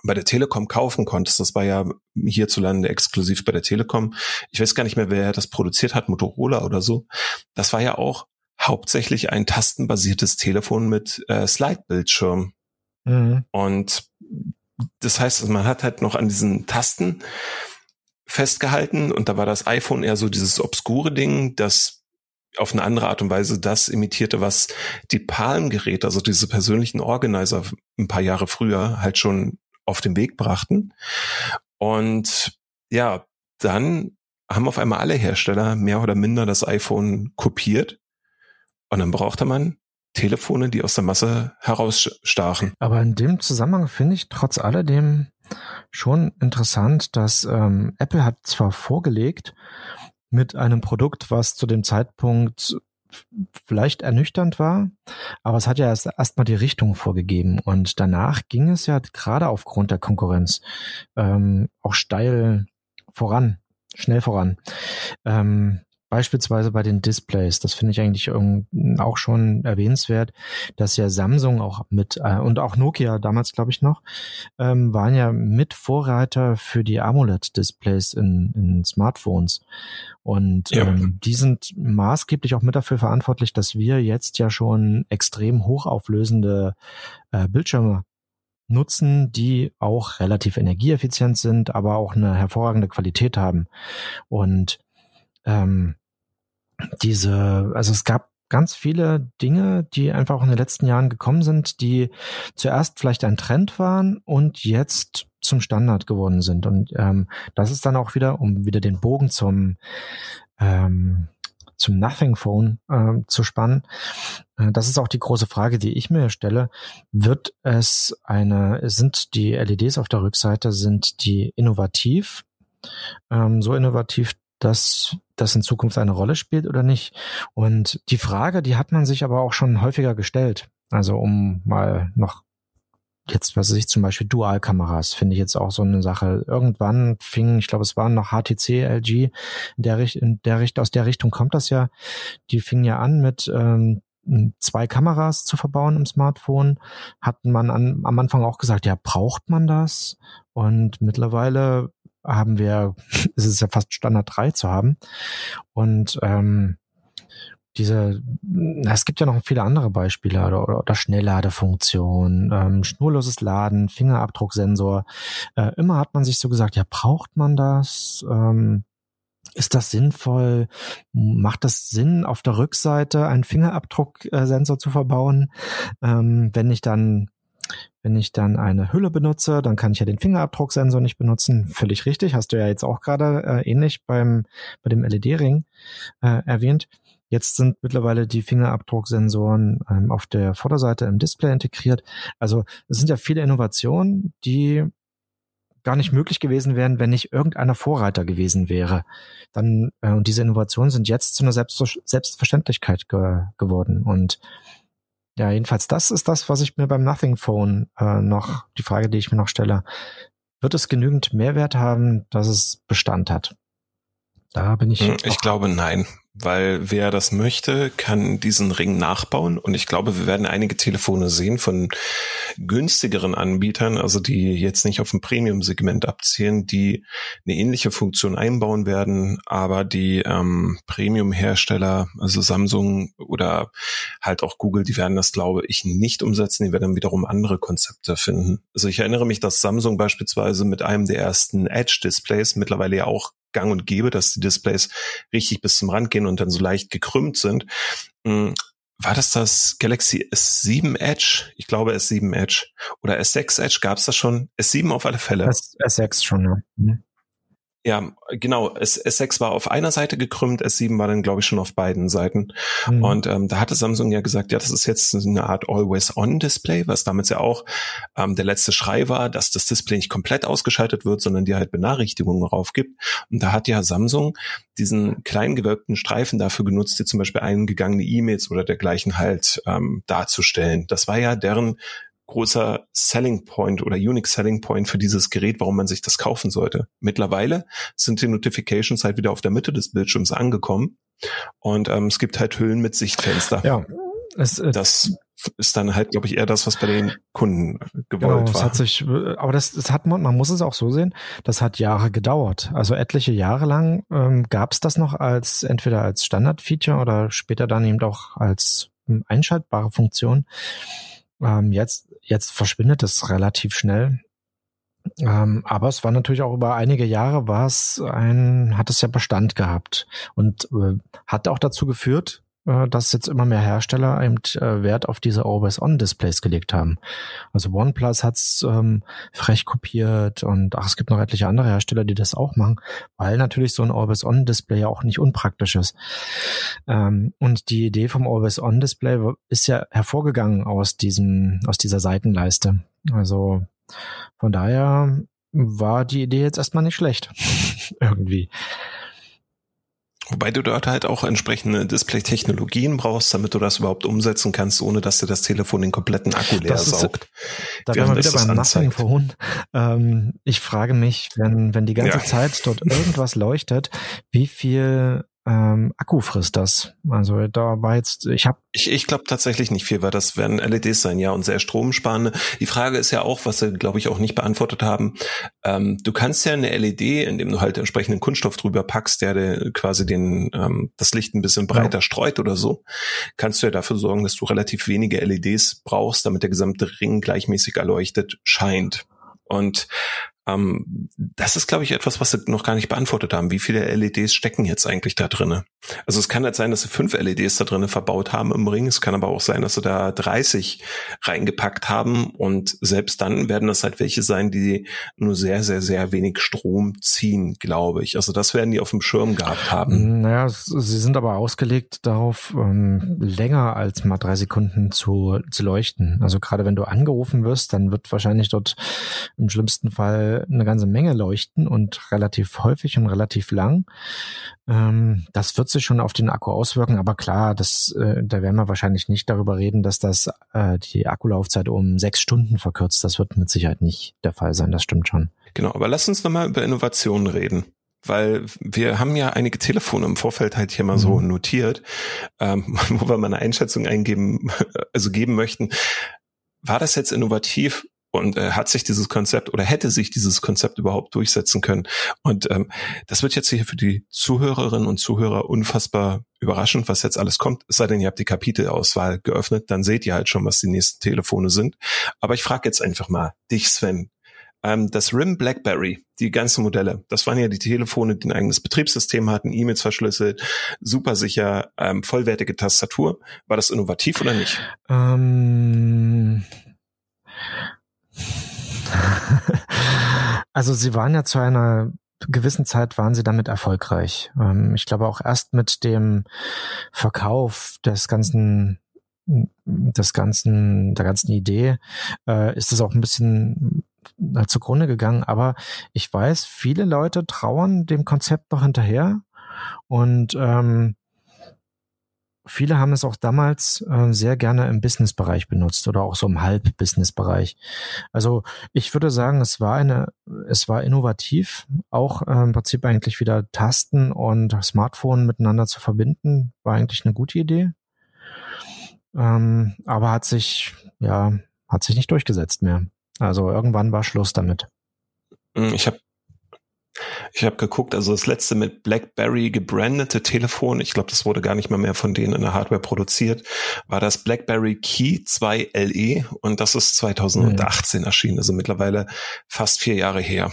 bei der Telekom kaufen konntest. Das war ja hierzulande exklusiv bei der Telekom. Ich weiß gar nicht mehr, wer das produziert hat, Motorola oder so. Das war ja auch hauptsächlich ein tastenbasiertes Telefon mit äh, Slide-Bildschirm. Mhm. Und das heißt, man hat halt noch an diesen Tasten festgehalten und da war das iPhone eher so dieses obskure Ding, das auf eine andere Art und Weise das imitierte, was die Palm-Geräte, also diese persönlichen Organizer ein paar Jahre früher halt schon auf den Weg brachten. Und ja, dann haben auf einmal alle Hersteller mehr oder minder das iPhone kopiert. Und dann brauchte man Telefone, die aus der Masse herausstachen. Aber in dem Zusammenhang finde ich trotz alledem schon interessant, dass ähm, Apple hat zwar vorgelegt mit einem Produkt, was zu dem Zeitpunkt vielleicht ernüchternd war, aber es hat ja erst erstmal die Richtung vorgegeben und danach ging es ja gerade aufgrund der Konkurrenz ähm, auch steil voran, schnell voran. Ähm, Beispielsweise bei den Displays, das finde ich eigentlich auch schon erwähnenswert, dass ja Samsung auch mit äh, und auch Nokia damals, glaube ich noch, ähm, waren ja mit Vorreiter für die AMOLED-Displays in, in Smartphones. Und ja. ähm, die sind maßgeblich auch mit dafür verantwortlich, dass wir jetzt ja schon extrem hochauflösende äh, Bildschirme nutzen, die auch relativ energieeffizient sind, aber auch eine hervorragende Qualität haben. Und ähm, diese, also es gab ganz viele Dinge, die einfach auch in den letzten Jahren gekommen sind, die zuerst vielleicht ein Trend waren und jetzt zum Standard geworden sind. Und ähm, das ist dann auch wieder, um wieder den Bogen zum ähm, zum Nothing Phone äh, zu spannen. Äh, das ist auch die große Frage, die ich mir stelle. Wird es eine, sind die LEDs auf der Rückseite, sind die innovativ? Ähm, so innovativ, dass das in Zukunft eine Rolle spielt oder nicht. Und die Frage, die hat man sich aber auch schon häufiger gestellt. Also um mal noch jetzt, was weiß ich, zum Beispiel Dualkameras, finde ich jetzt auch so eine Sache. Irgendwann fing, ich glaube, es waren noch HTC, LG, in der, in der Richtung, aus der Richtung kommt das ja. Die fingen ja an mit ähm, zwei Kameras zu verbauen im Smartphone. Hat man an, am Anfang auch gesagt, ja, braucht man das? Und mittlerweile haben wir, es ist ja fast Standard 3 zu haben. Und ähm, diese, es gibt ja noch viele andere Beispiele oder, oder Schnellladefunktion, ähm, schnurloses Laden, Fingerabdrucksensor. Äh, immer hat man sich so gesagt, ja, braucht man das? Ähm, ist das sinnvoll? Macht das Sinn, auf der Rückseite einen Fingerabdrucksensor zu verbauen? Ähm, wenn ich dann wenn ich dann eine Hülle benutze, dann kann ich ja den Fingerabdrucksensor nicht benutzen. Völlig richtig, hast du ja jetzt auch gerade äh, ähnlich beim bei dem LED-Ring äh, erwähnt. Jetzt sind mittlerweile die Fingerabdrucksensoren ähm, auf der Vorderseite im Display integriert. Also es sind ja viele Innovationen, die gar nicht möglich gewesen wären, wenn nicht irgendeiner Vorreiter gewesen wäre. Dann äh, und diese Innovationen sind jetzt zu einer Selbst Selbstverständlichkeit ge geworden. Und ja, jedenfalls das ist das, was ich mir beim Nothing Phone äh, noch die Frage, die ich mir noch stelle: Wird es genügend Mehrwert haben, dass es Bestand hat? Da bin ich. Hm, ich glaube nein weil wer das möchte, kann diesen Ring nachbauen. Und ich glaube, wir werden einige Telefone sehen von günstigeren Anbietern, also die jetzt nicht auf dem Premium-Segment abzielen, die eine ähnliche Funktion einbauen werden, aber die ähm, Premium-Hersteller, also Samsung oder halt auch Google, die werden das, glaube ich, nicht umsetzen. Die werden wiederum andere Konzepte finden. Also ich erinnere mich, dass Samsung beispielsweise mit einem der ersten Edge-Displays mittlerweile ja auch gang und gäbe, dass die Displays richtig bis zum Rand gehen und dann so leicht gekrümmt sind. Hm, war das das Galaxy S7 Edge? Ich glaube S7 Edge. Oder S6 Edge, gab es das schon? S7 auf alle Fälle. S S6 schon, ja. Mhm. Ja, genau. S, S6 war auf einer Seite gekrümmt, S7 war dann, glaube ich, schon auf beiden Seiten. Mhm. Und ähm, da hatte Samsung ja gesagt, ja, das ist jetzt eine Art Always-On-Display, was damals ja auch ähm, der letzte Schrei war, dass das Display nicht komplett ausgeschaltet wird, sondern dir halt Benachrichtigungen raufgibt. Und da hat ja Samsung diesen kleinen gewölbten Streifen dafür genutzt, dir zum Beispiel eingegangene E-Mails oder dergleichen halt ähm, darzustellen. Das war ja deren großer Selling Point oder Unique Selling Point für dieses Gerät, warum man sich das kaufen sollte. Mittlerweile sind die Notifications halt wieder auf der Mitte des Bildschirms angekommen und ähm, es gibt halt Hüllen mit Sichtfenster. Ja, es, äh, das ist dann halt, glaube ich, eher das, was bei den Kunden gewollt genau, war. Hat sich, aber das, das hat man, man muss es auch so sehen, das hat Jahre gedauert. Also etliche Jahre lang ähm, gab es das noch als entweder als Standardfeature oder später dann eben auch als ähm, einschaltbare Funktion. Ähm, jetzt Jetzt verschwindet es relativ schnell. Ähm, aber es war natürlich auch über einige Jahre war es ein, hat es ja Bestand gehabt und äh, hat auch dazu geführt, dass jetzt immer mehr Hersteller eben äh, Wert auf diese Always-On-Displays gelegt haben. Also OnePlus hat's ähm, frech kopiert und ach, es gibt noch etliche andere Hersteller, die das auch machen, weil natürlich so ein Always-On-Display ja auch nicht unpraktisch ist. Ähm, und die Idee vom Always-On-Display ist ja hervorgegangen aus diesem, aus dieser Seitenleiste. Also von daher war die Idee jetzt erstmal nicht schlecht. Irgendwie. Wobei du dort halt auch entsprechende Display-Technologien brauchst, damit du das überhaupt umsetzen kannst, ohne dass dir das Telefon den kompletten Akku leer ist, saugt. Da wären wir wieder beim Nothing Phone. Ähm, ich frage mich, wenn, wenn die ganze ja. Zeit dort irgendwas leuchtet, wie viel ähm, Akku frisst das. Also da war jetzt, ich habe. Ich, ich glaube tatsächlich nicht viel, weil das werden LEDs sein, ja, und sehr stromsparende. Die Frage ist ja auch, was sie, glaube ich, auch nicht beantwortet haben. Ähm, du kannst ja eine LED, indem du halt entsprechenden Kunststoff drüber packst, der, der quasi den, ähm, das Licht ein bisschen breiter ja. streut oder so, kannst du ja dafür sorgen, dass du relativ wenige LEDs brauchst, damit der gesamte Ring gleichmäßig erleuchtet scheint. Und ähm, das ist, glaube ich, etwas, was sie noch gar nicht beantwortet haben. Wie viele LEDs stecken jetzt eigentlich da drinne? Also es kann halt sein, dass sie fünf LEDs da drinnen verbaut haben im Ring. Es kann aber auch sein, dass sie da 30 reingepackt haben. Und selbst dann werden das halt welche sein, die nur sehr, sehr, sehr wenig Strom ziehen, glaube ich. Also das werden die auf dem Schirm gehabt haben. Naja, sie sind aber ausgelegt darauf, ähm, länger als mal drei Sekunden zu, zu leuchten. Also gerade wenn du angerufen wirst, dann wird wahrscheinlich dort im schlimmsten Fall eine ganze Menge leuchten und relativ häufig und relativ lang. Ähm, das wird sich schon auf den Akku auswirken, aber klar, das, äh, da werden wir wahrscheinlich nicht darüber reden, dass das äh, die Akkulaufzeit um sechs Stunden verkürzt. Das wird mit Sicherheit nicht der Fall sein, das stimmt schon. Genau, aber lass uns nochmal über Innovationen reden weil wir haben ja einige Telefone im Vorfeld halt hier mal so mhm. notiert, ähm, wo wir mal eine Einschätzung eingeben, also geben möchten. War das jetzt innovativ und äh, hat sich dieses Konzept oder hätte sich dieses Konzept überhaupt durchsetzen können? Und ähm, das wird jetzt hier für die Zuhörerinnen und Zuhörer unfassbar überraschend, was jetzt alles kommt. Es sei denn, ihr habt die Kapitelauswahl geöffnet, dann seht ihr halt schon, was die nächsten Telefone sind. Aber ich frage jetzt einfach mal dich, Sven. Ähm, das RIM BlackBerry, die ganzen Modelle, das waren ja die Telefone, die ein eigenes Betriebssystem hatten, E-Mails verschlüsselt, super sicher, ähm, vollwertige Tastatur. War das innovativ oder nicht? Ähm also sie waren ja zu einer gewissen Zeit waren sie damit erfolgreich. Ähm, ich glaube auch erst mit dem Verkauf des ganzen des ganzen, der ganzen Idee, äh, ist es auch ein bisschen äh, zugrunde gegangen. Aber ich weiß, viele Leute trauern dem Konzept noch hinterher und ähm, viele haben es auch damals äh, sehr gerne im Businessbereich benutzt oder auch so im Halb-Business-Bereich. Also ich würde sagen, es war eine, es war innovativ, auch äh, im Prinzip eigentlich wieder Tasten und Smartphone miteinander zu verbinden, war eigentlich eine gute Idee. Ähm, aber hat sich, ja, hat sich nicht durchgesetzt mehr. Also irgendwann war Schluss damit. Hm, ich habe ich habe geguckt, also das letzte mit BlackBerry gebrandete Telefon, ich glaube, das wurde gar nicht mal mehr von denen in der Hardware produziert, war das BlackBerry Key 2 LE und das ist 2018 mhm. erschienen, also mittlerweile fast vier Jahre her.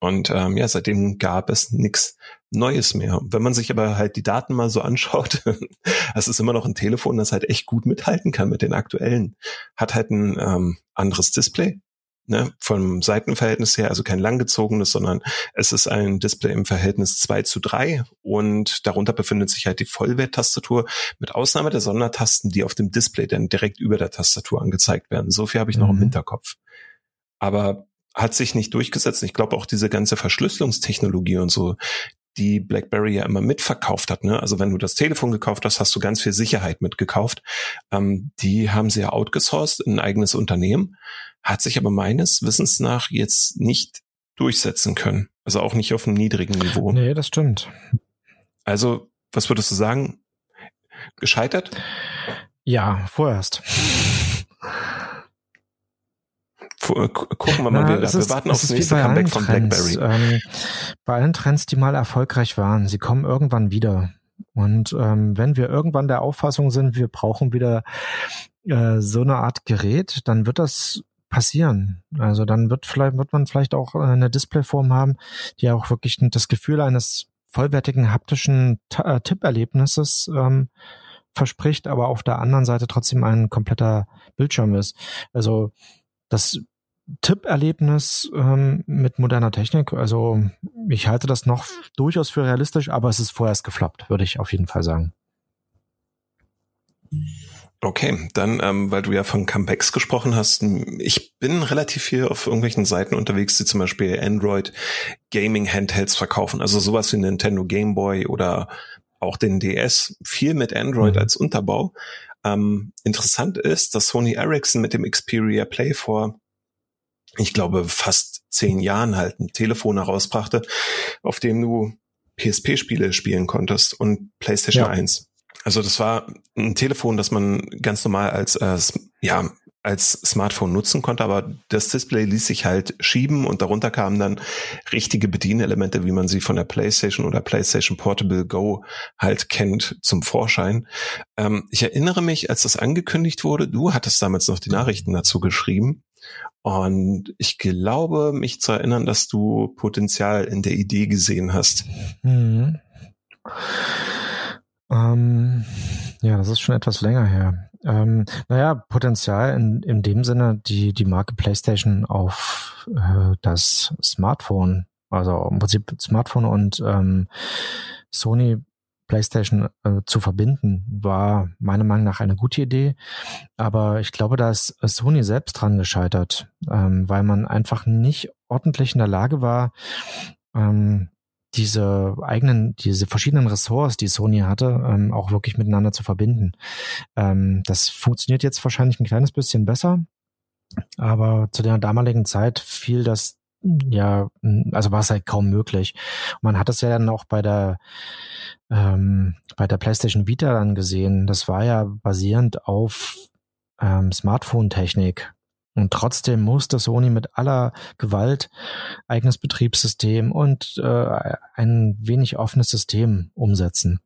Und ähm, ja, seitdem gab es nichts Neues mehr. Wenn man sich aber halt die Daten mal so anschaut, es ist immer noch ein Telefon, das halt echt gut mithalten kann mit den aktuellen. Hat halt ein ähm, anderes Display, ne, vom Seitenverhältnis her, also kein langgezogenes, sondern es ist ein Display im Verhältnis 2 zu 3 und darunter befindet sich halt die Vollwerttastatur mit Ausnahme der Sondertasten, die auf dem Display dann direkt über der Tastatur angezeigt werden. So viel habe ich noch mhm. im Hinterkopf. Aber hat sich nicht durchgesetzt. Ich glaube auch diese ganze Verschlüsselungstechnologie und so, die BlackBerry ja immer mitverkauft hat. Ne? Also wenn du das Telefon gekauft hast, hast du ganz viel Sicherheit mitgekauft. Ähm, die haben sie ja outgesourced in ein eigenes Unternehmen, hat sich aber meines Wissens nach jetzt nicht durchsetzen können. Also auch nicht auf einem niedrigen Niveau. Nee, das stimmt. Also, was würdest du sagen? Gescheitert? Ja, vorerst. Äh, gucken wir mal Na, wieder. Ist, wir warten auf das nächste Comeback von Trends. BlackBerry. Ähm, bei allen Trends, die mal erfolgreich waren, sie kommen irgendwann wieder. Und ähm, wenn wir irgendwann der Auffassung sind, wir brauchen wieder äh, so eine Art Gerät, dann wird das passieren. Also dann wird vielleicht wird man vielleicht auch eine Displayform haben, die auch wirklich das Gefühl eines vollwertigen haptischen äh, Tipperlebnisses ähm, verspricht, aber auf der anderen Seite trotzdem ein kompletter Bildschirm ist. Also das Tipperlebnis ähm, mit moderner Technik. Also ich halte das noch durchaus für realistisch, aber es ist vorerst gefloppt, würde ich auf jeden Fall sagen. Okay, dann, ähm, weil du ja von Comebacks gesprochen hast, ich bin relativ viel auf irgendwelchen Seiten unterwegs, die zum Beispiel Android Gaming Handhelds verkaufen, also sowas wie Nintendo Game Boy oder auch den DS, viel mit Android mhm. als Unterbau. Ähm, interessant ist, dass Sony Ericsson mit dem Xperia Play vor ich glaube, fast zehn Jahren halt ein Telefon herausbrachte, auf dem du PSP-Spiele spielen konntest und PlayStation ja. 1. Also das war ein Telefon, das man ganz normal als, äh, ja, als Smartphone nutzen konnte, aber das Display ließ sich halt schieben und darunter kamen dann richtige Bedienelemente, wie man sie von der PlayStation oder PlayStation Portable Go halt kennt, zum Vorschein. Ähm, ich erinnere mich, als das angekündigt wurde, du hattest damals noch die Nachrichten dazu geschrieben und ich glaube, mich zu erinnern, dass du Potenzial in der Idee gesehen hast. Mhm. Ähm, ja, das ist schon etwas länger her. Ähm, naja, Potenzial in, in dem Sinne, die, die Marke PlayStation auf äh, das Smartphone, also im Prinzip Smartphone und ähm, Sony PlayStation äh, zu verbinden, war meiner Meinung nach eine gute Idee. Aber ich glaube, da ist Sony selbst dran gescheitert, ähm, weil man einfach nicht ordentlich in der Lage war, ähm, diese eigenen, diese verschiedenen Ressorts, die Sony hatte, ähm, auch wirklich miteinander zu verbinden. Ähm, das funktioniert jetzt wahrscheinlich ein kleines bisschen besser, aber zu der damaligen Zeit fiel das ja, also war es halt kaum möglich. Man hat es ja dann auch bei der ähm, bei der PlayStation Vita dann gesehen. Das war ja basierend auf ähm, Smartphone-Technik. Und trotzdem musste Sony mit aller Gewalt eigenes Betriebssystem und äh, ein wenig offenes System umsetzen.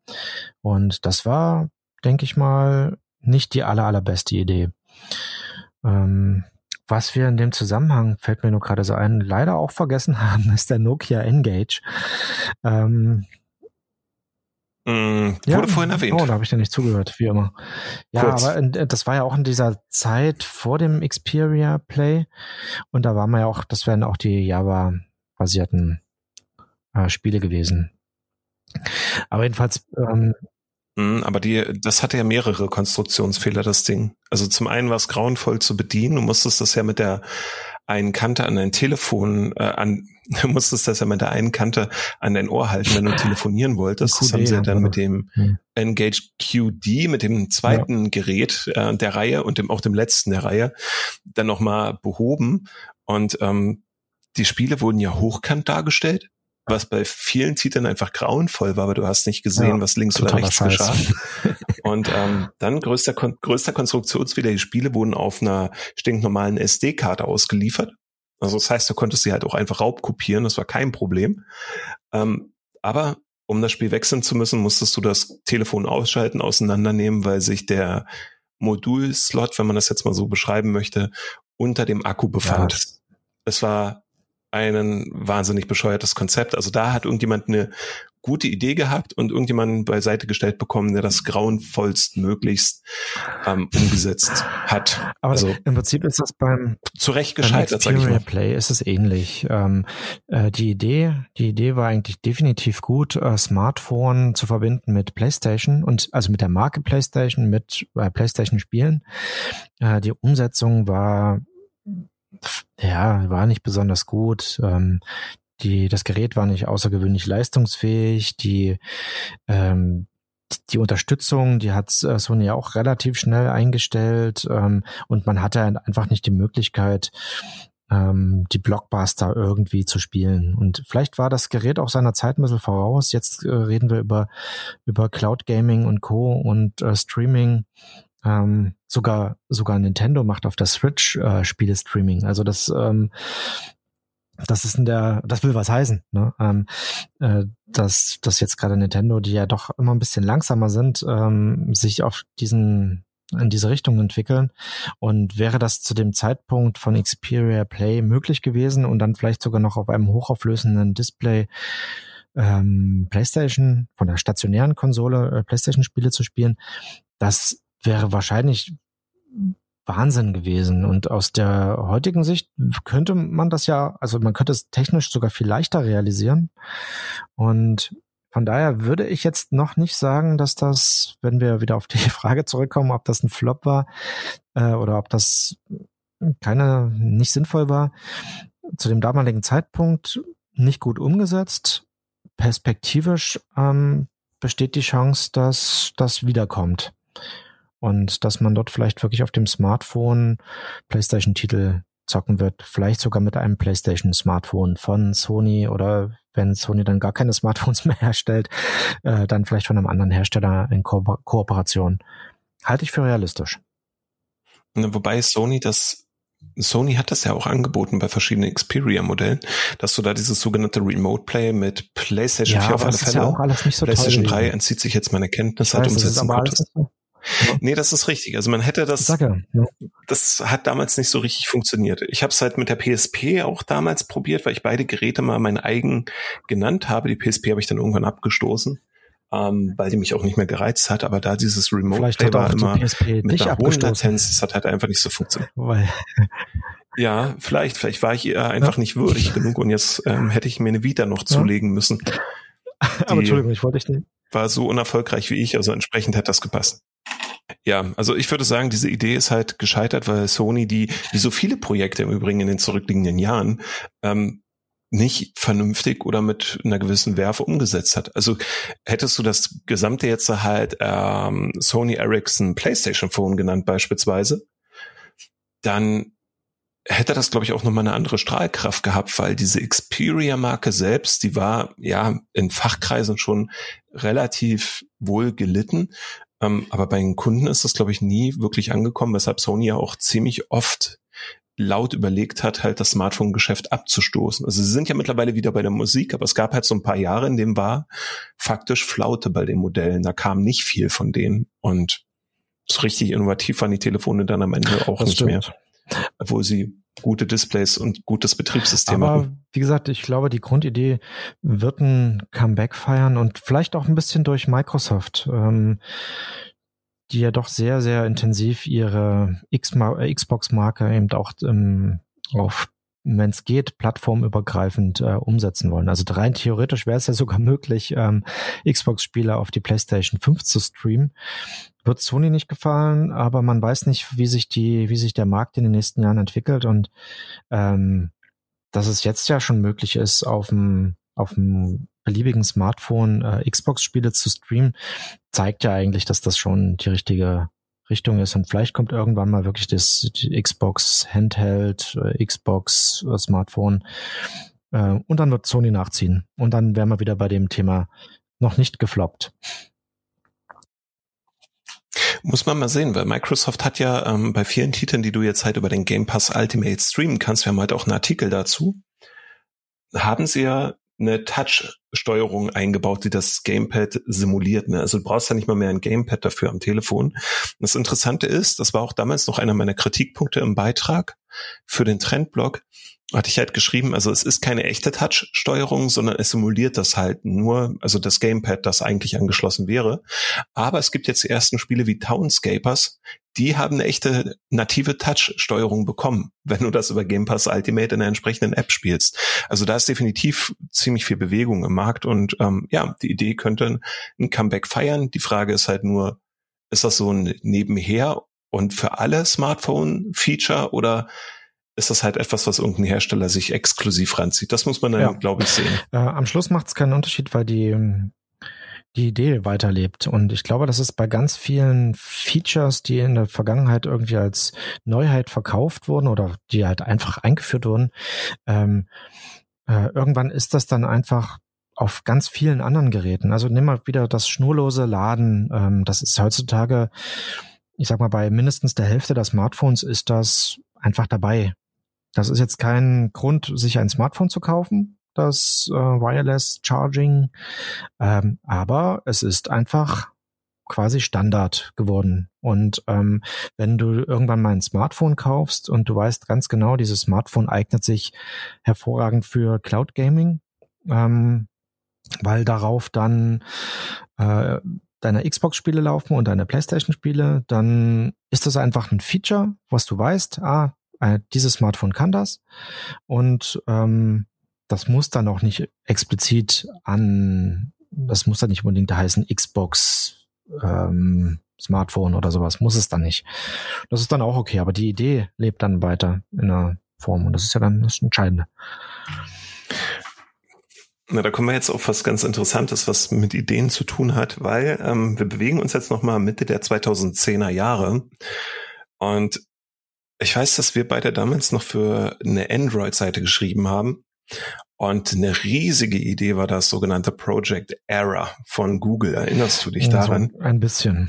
Und das war, denke ich mal, nicht die aller, allerbeste Idee. Ähm, was wir in dem Zusammenhang, fällt mir nur gerade so ein, leider auch vergessen haben, ist der Nokia Engage. Ähm, Wurde ja, vorhin erwähnt. Oh, da habe ich dir nicht zugehört, wie immer. Ja, Kurz. aber in, das war ja auch in dieser Zeit vor dem Xperia Play. Und da waren wir ja auch, das wären auch die Java-basierten äh, Spiele gewesen. Aber jedenfalls. Ähm, mm, aber die, das hatte ja mehrere Konstruktionsfehler, das Ding. Also zum einen war es grauenvoll zu bedienen. Du musstest das ja mit der einen Kante an dein Telefon, äh, an, du musstest das ja mit der einen Kante an dein Ohr halten, wenn du telefonieren wolltest. Das haben sie ja dann mit dem hm. Engage QD, mit dem zweiten ja. Gerät äh, der Reihe und dem auch dem letzten der Reihe, dann nochmal behoben. Und ähm, die Spiele wurden ja hochkant dargestellt was bei vielen Titeln einfach grauenvoll war, aber du hast nicht gesehen, ja, was links oder rechts geschah. Und ähm, dann größter, größter Konstruktionsfehler, die Spiele wurden auf einer stinknormalen SD-Karte ausgeliefert. Also das heißt, du konntest sie halt auch einfach raubkopieren, das war kein Problem. Ähm, aber um das Spiel wechseln zu müssen, musstest du das Telefon ausschalten, auseinandernehmen, weil sich der Modulslot, wenn man das jetzt mal so beschreiben möchte, unter dem Akku befand. Ja. Es war ein wahnsinnig bescheuertes Konzept. Also da hat irgendjemand eine gute Idee gehabt und irgendjemanden beiseite gestellt bekommen, der das grauenvollst möglichst ähm, umgesetzt hat. Aber also, im Prinzip ist das beim zu Recht gescheitert, sag ich mal. Play ist es ähnlich. Ähm, äh, die Idee, die Idee war eigentlich definitiv gut, äh, Smartphone zu verbinden mit PlayStation und also mit der Marke PlayStation, mit äh, PlayStation Spielen. Äh, die Umsetzung war ja, war nicht besonders gut. Ähm, die, das Gerät war nicht außergewöhnlich leistungsfähig. Die, ähm, die Unterstützung, die hat äh, Sony auch relativ schnell eingestellt ähm, und man hatte einfach nicht die Möglichkeit, ähm, die Blockbuster irgendwie zu spielen. Und vielleicht war das Gerät auch seiner Zeit ein bisschen voraus. Jetzt äh, reden wir über, über Cloud Gaming und Co. und äh, Streaming. Ähm, sogar sogar Nintendo macht auf der Switch äh, Spiele Streaming. Also das ähm, das ist in der, das will was heißen, ne? Ähm, äh, dass, dass jetzt gerade Nintendo, die ja doch immer ein bisschen langsamer sind, ähm, sich auf diesen in diese Richtung entwickeln. Und wäre das zu dem Zeitpunkt von Xperia Play möglich gewesen und dann vielleicht sogar noch auf einem hochauflösenden Display ähm, PlayStation, von der stationären Konsole äh, PlayStation-Spiele zu spielen, das wäre wahrscheinlich Wahnsinn gewesen. Und aus der heutigen Sicht könnte man das ja, also man könnte es technisch sogar viel leichter realisieren. Und von daher würde ich jetzt noch nicht sagen, dass das, wenn wir wieder auf die Frage zurückkommen, ob das ein Flop war äh, oder ob das keine nicht sinnvoll war, zu dem damaligen Zeitpunkt nicht gut umgesetzt. Perspektivisch ähm, besteht die Chance, dass das wiederkommt und dass man dort vielleicht wirklich auf dem Smartphone PlayStation-Titel zocken wird, vielleicht sogar mit einem PlayStation-Smartphone von Sony oder wenn Sony dann gar keine Smartphones mehr herstellt, äh, dann vielleicht von einem anderen Hersteller in Ko Kooperation. Halte ich für realistisch. Wobei Sony das Sony hat das ja auch angeboten bei verschiedenen Xperia-Modellen, dass du da dieses sogenannte Remote Play mit PlayStation ja, 4 auf alle Fälle. Ja auch alles nicht so PlayStation 3 entzieht sich jetzt meine Kenntnis, hat umsetzen Nee, das ist richtig. Also man hätte das, Sacke, ja. das hat damals nicht so richtig funktioniert. Ich habe es halt mit der PSP auch damals probiert, weil ich beide Geräte mal mein eigen genannt habe. Die PSP habe ich dann irgendwann abgestoßen, ähm, weil die mich auch nicht mehr gereizt hat. Aber da dieses Remote Vielleicht Play war immer mit einer hohen Latenz, das hat halt einfach nicht so funktioniert. Weil ja, vielleicht, vielleicht war ich ihr einfach ja. nicht würdig genug und jetzt ähm, hätte ich mir eine Vita noch zulegen müssen. Aber Entschuldigung, ich wollte dich nicht. War so unerfolgreich wie ich, also entsprechend hat das gepasst. Ja, also ich würde sagen, diese Idee ist halt gescheitert, weil Sony die, wie so viele Projekte im Übrigen in den zurückliegenden Jahren, ähm, nicht vernünftig oder mit einer gewissen Werfe umgesetzt hat. Also hättest du das gesamte jetzt halt ähm, Sony Ericsson PlayStation Phone genannt beispielsweise, dann hätte das, glaube ich, auch nochmal eine andere Strahlkraft gehabt, weil diese Xperia-Marke selbst, die war ja in Fachkreisen schon relativ wohl gelitten. Ähm, aber bei den Kunden ist das, glaube ich, nie wirklich angekommen, weshalb Sony ja auch ziemlich oft laut überlegt hat, halt das Smartphone-Geschäft abzustoßen. Also sie sind ja mittlerweile wieder bei der Musik, aber es gab halt so ein paar Jahre, in dem war faktisch Flaute bei den Modellen. Da kam nicht viel von denen und so richtig innovativ waren die Telefone dann am Ende auch das nicht stimmt. mehr obwohl sie gute Displays und gutes Betriebssystem Aber haben. wie gesagt, ich glaube, die Grundidee wird ein Comeback feiern und vielleicht auch ein bisschen durch Microsoft, ähm, die ja doch sehr, sehr intensiv ihre äh, Xbox-Marke eben auch ähm, auf wenn es geht, plattformübergreifend äh, umsetzen wollen. Also rein theoretisch wäre es ja sogar möglich, ähm, Xbox-Spiele auf die PlayStation 5 zu streamen. Wird Sony nicht gefallen, aber man weiß nicht, wie sich die, wie sich der Markt in den nächsten Jahren entwickelt und ähm, dass es jetzt ja schon möglich ist, auf dem auf dem beliebigen Smartphone äh, Xbox-Spiele zu streamen, zeigt ja eigentlich, dass das schon die richtige Richtung ist. Und vielleicht kommt irgendwann mal wirklich das Xbox Handheld, äh, Xbox äh, Smartphone. Äh, und dann wird Sony nachziehen. Und dann wären wir wieder bei dem Thema noch nicht gefloppt. Muss man mal sehen, weil Microsoft hat ja ähm, bei vielen Titeln, die du jetzt halt über den Game Pass Ultimate streamen kannst, wir haben halt auch einen Artikel dazu, haben sie ja eine Touch-Steuerung eingebaut, die das Gamepad simuliert. Ne? Also du brauchst ja nicht mal mehr ein Gamepad dafür am Telefon. Das Interessante ist, das war auch damals noch einer meiner Kritikpunkte im Beitrag für den Trendblog, hatte ich halt geschrieben, also es ist keine echte Touch-Steuerung, sondern es simuliert das halt nur, also das Gamepad, das eigentlich angeschlossen wäre. Aber es gibt jetzt die ersten Spiele wie Townscapers, die haben eine echte native Touch-Steuerung bekommen, wenn du das über Game Pass Ultimate in einer entsprechenden App spielst. Also da ist definitiv ziemlich viel Bewegung im Markt und ähm, ja, die Idee könnte ein Comeback feiern. Die Frage ist halt nur, ist das so ein Nebenher und für alle Smartphone-Feature oder ist das halt etwas, was irgendein Hersteller sich exklusiv ranzieht. Das muss man dann, ja. glaube ich, sehen. Äh, am Schluss macht es keinen Unterschied, weil die, die Idee weiterlebt. Und ich glaube, das ist bei ganz vielen Features, die in der Vergangenheit irgendwie als Neuheit verkauft wurden oder die halt einfach eingeführt wurden, ähm, äh, irgendwann ist das dann einfach auf ganz vielen anderen Geräten. Also nimm mal wieder das schnurlose Laden. Ähm, das ist heutzutage, ich sag mal, bei mindestens der Hälfte der Smartphones ist das einfach dabei. Das ist jetzt kein Grund, sich ein Smartphone zu kaufen, das äh, Wireless Charging, ähm, aber es ist einfach quasi Standard geworden. Und ähm, wenn du irgendwann mal ein Smartphone kaufst und du weißt ganz genau, dieses Smartphone eignet sich hervorragend für Cloud Gaming, ähm, weil darauf dann äh, deine Xbox-Spiele laufen und deine PlayStation-Spiele, dann ist das einfach ein Feature, was du weißt, ah, äh, dieses Smartphone kann das und ähm, das muss dann auch nicht explizit an, das muss dann nicht unbedingt heißen Xbox ähm, Smartphone oder sowas, muss es dann nicht. Das ist dann auch okay, aber die Idee lebt dann weiter in der Form und das ist ja dann das Entscheidende. Na, da kommen wir jetzt auf was ganz Interessantes, was mit Ideen zu tun hat, weil ähm, wir bewegen uns jetzt nochmal Mitte der 2010er Jahre und ich weiß, dass wir beide damals noch für eine Android-Seite geschrieben haben. Und eine riesige Idee war das sogenannte Project Error von Google. Erinnerst du dich daran? So ein bisschen.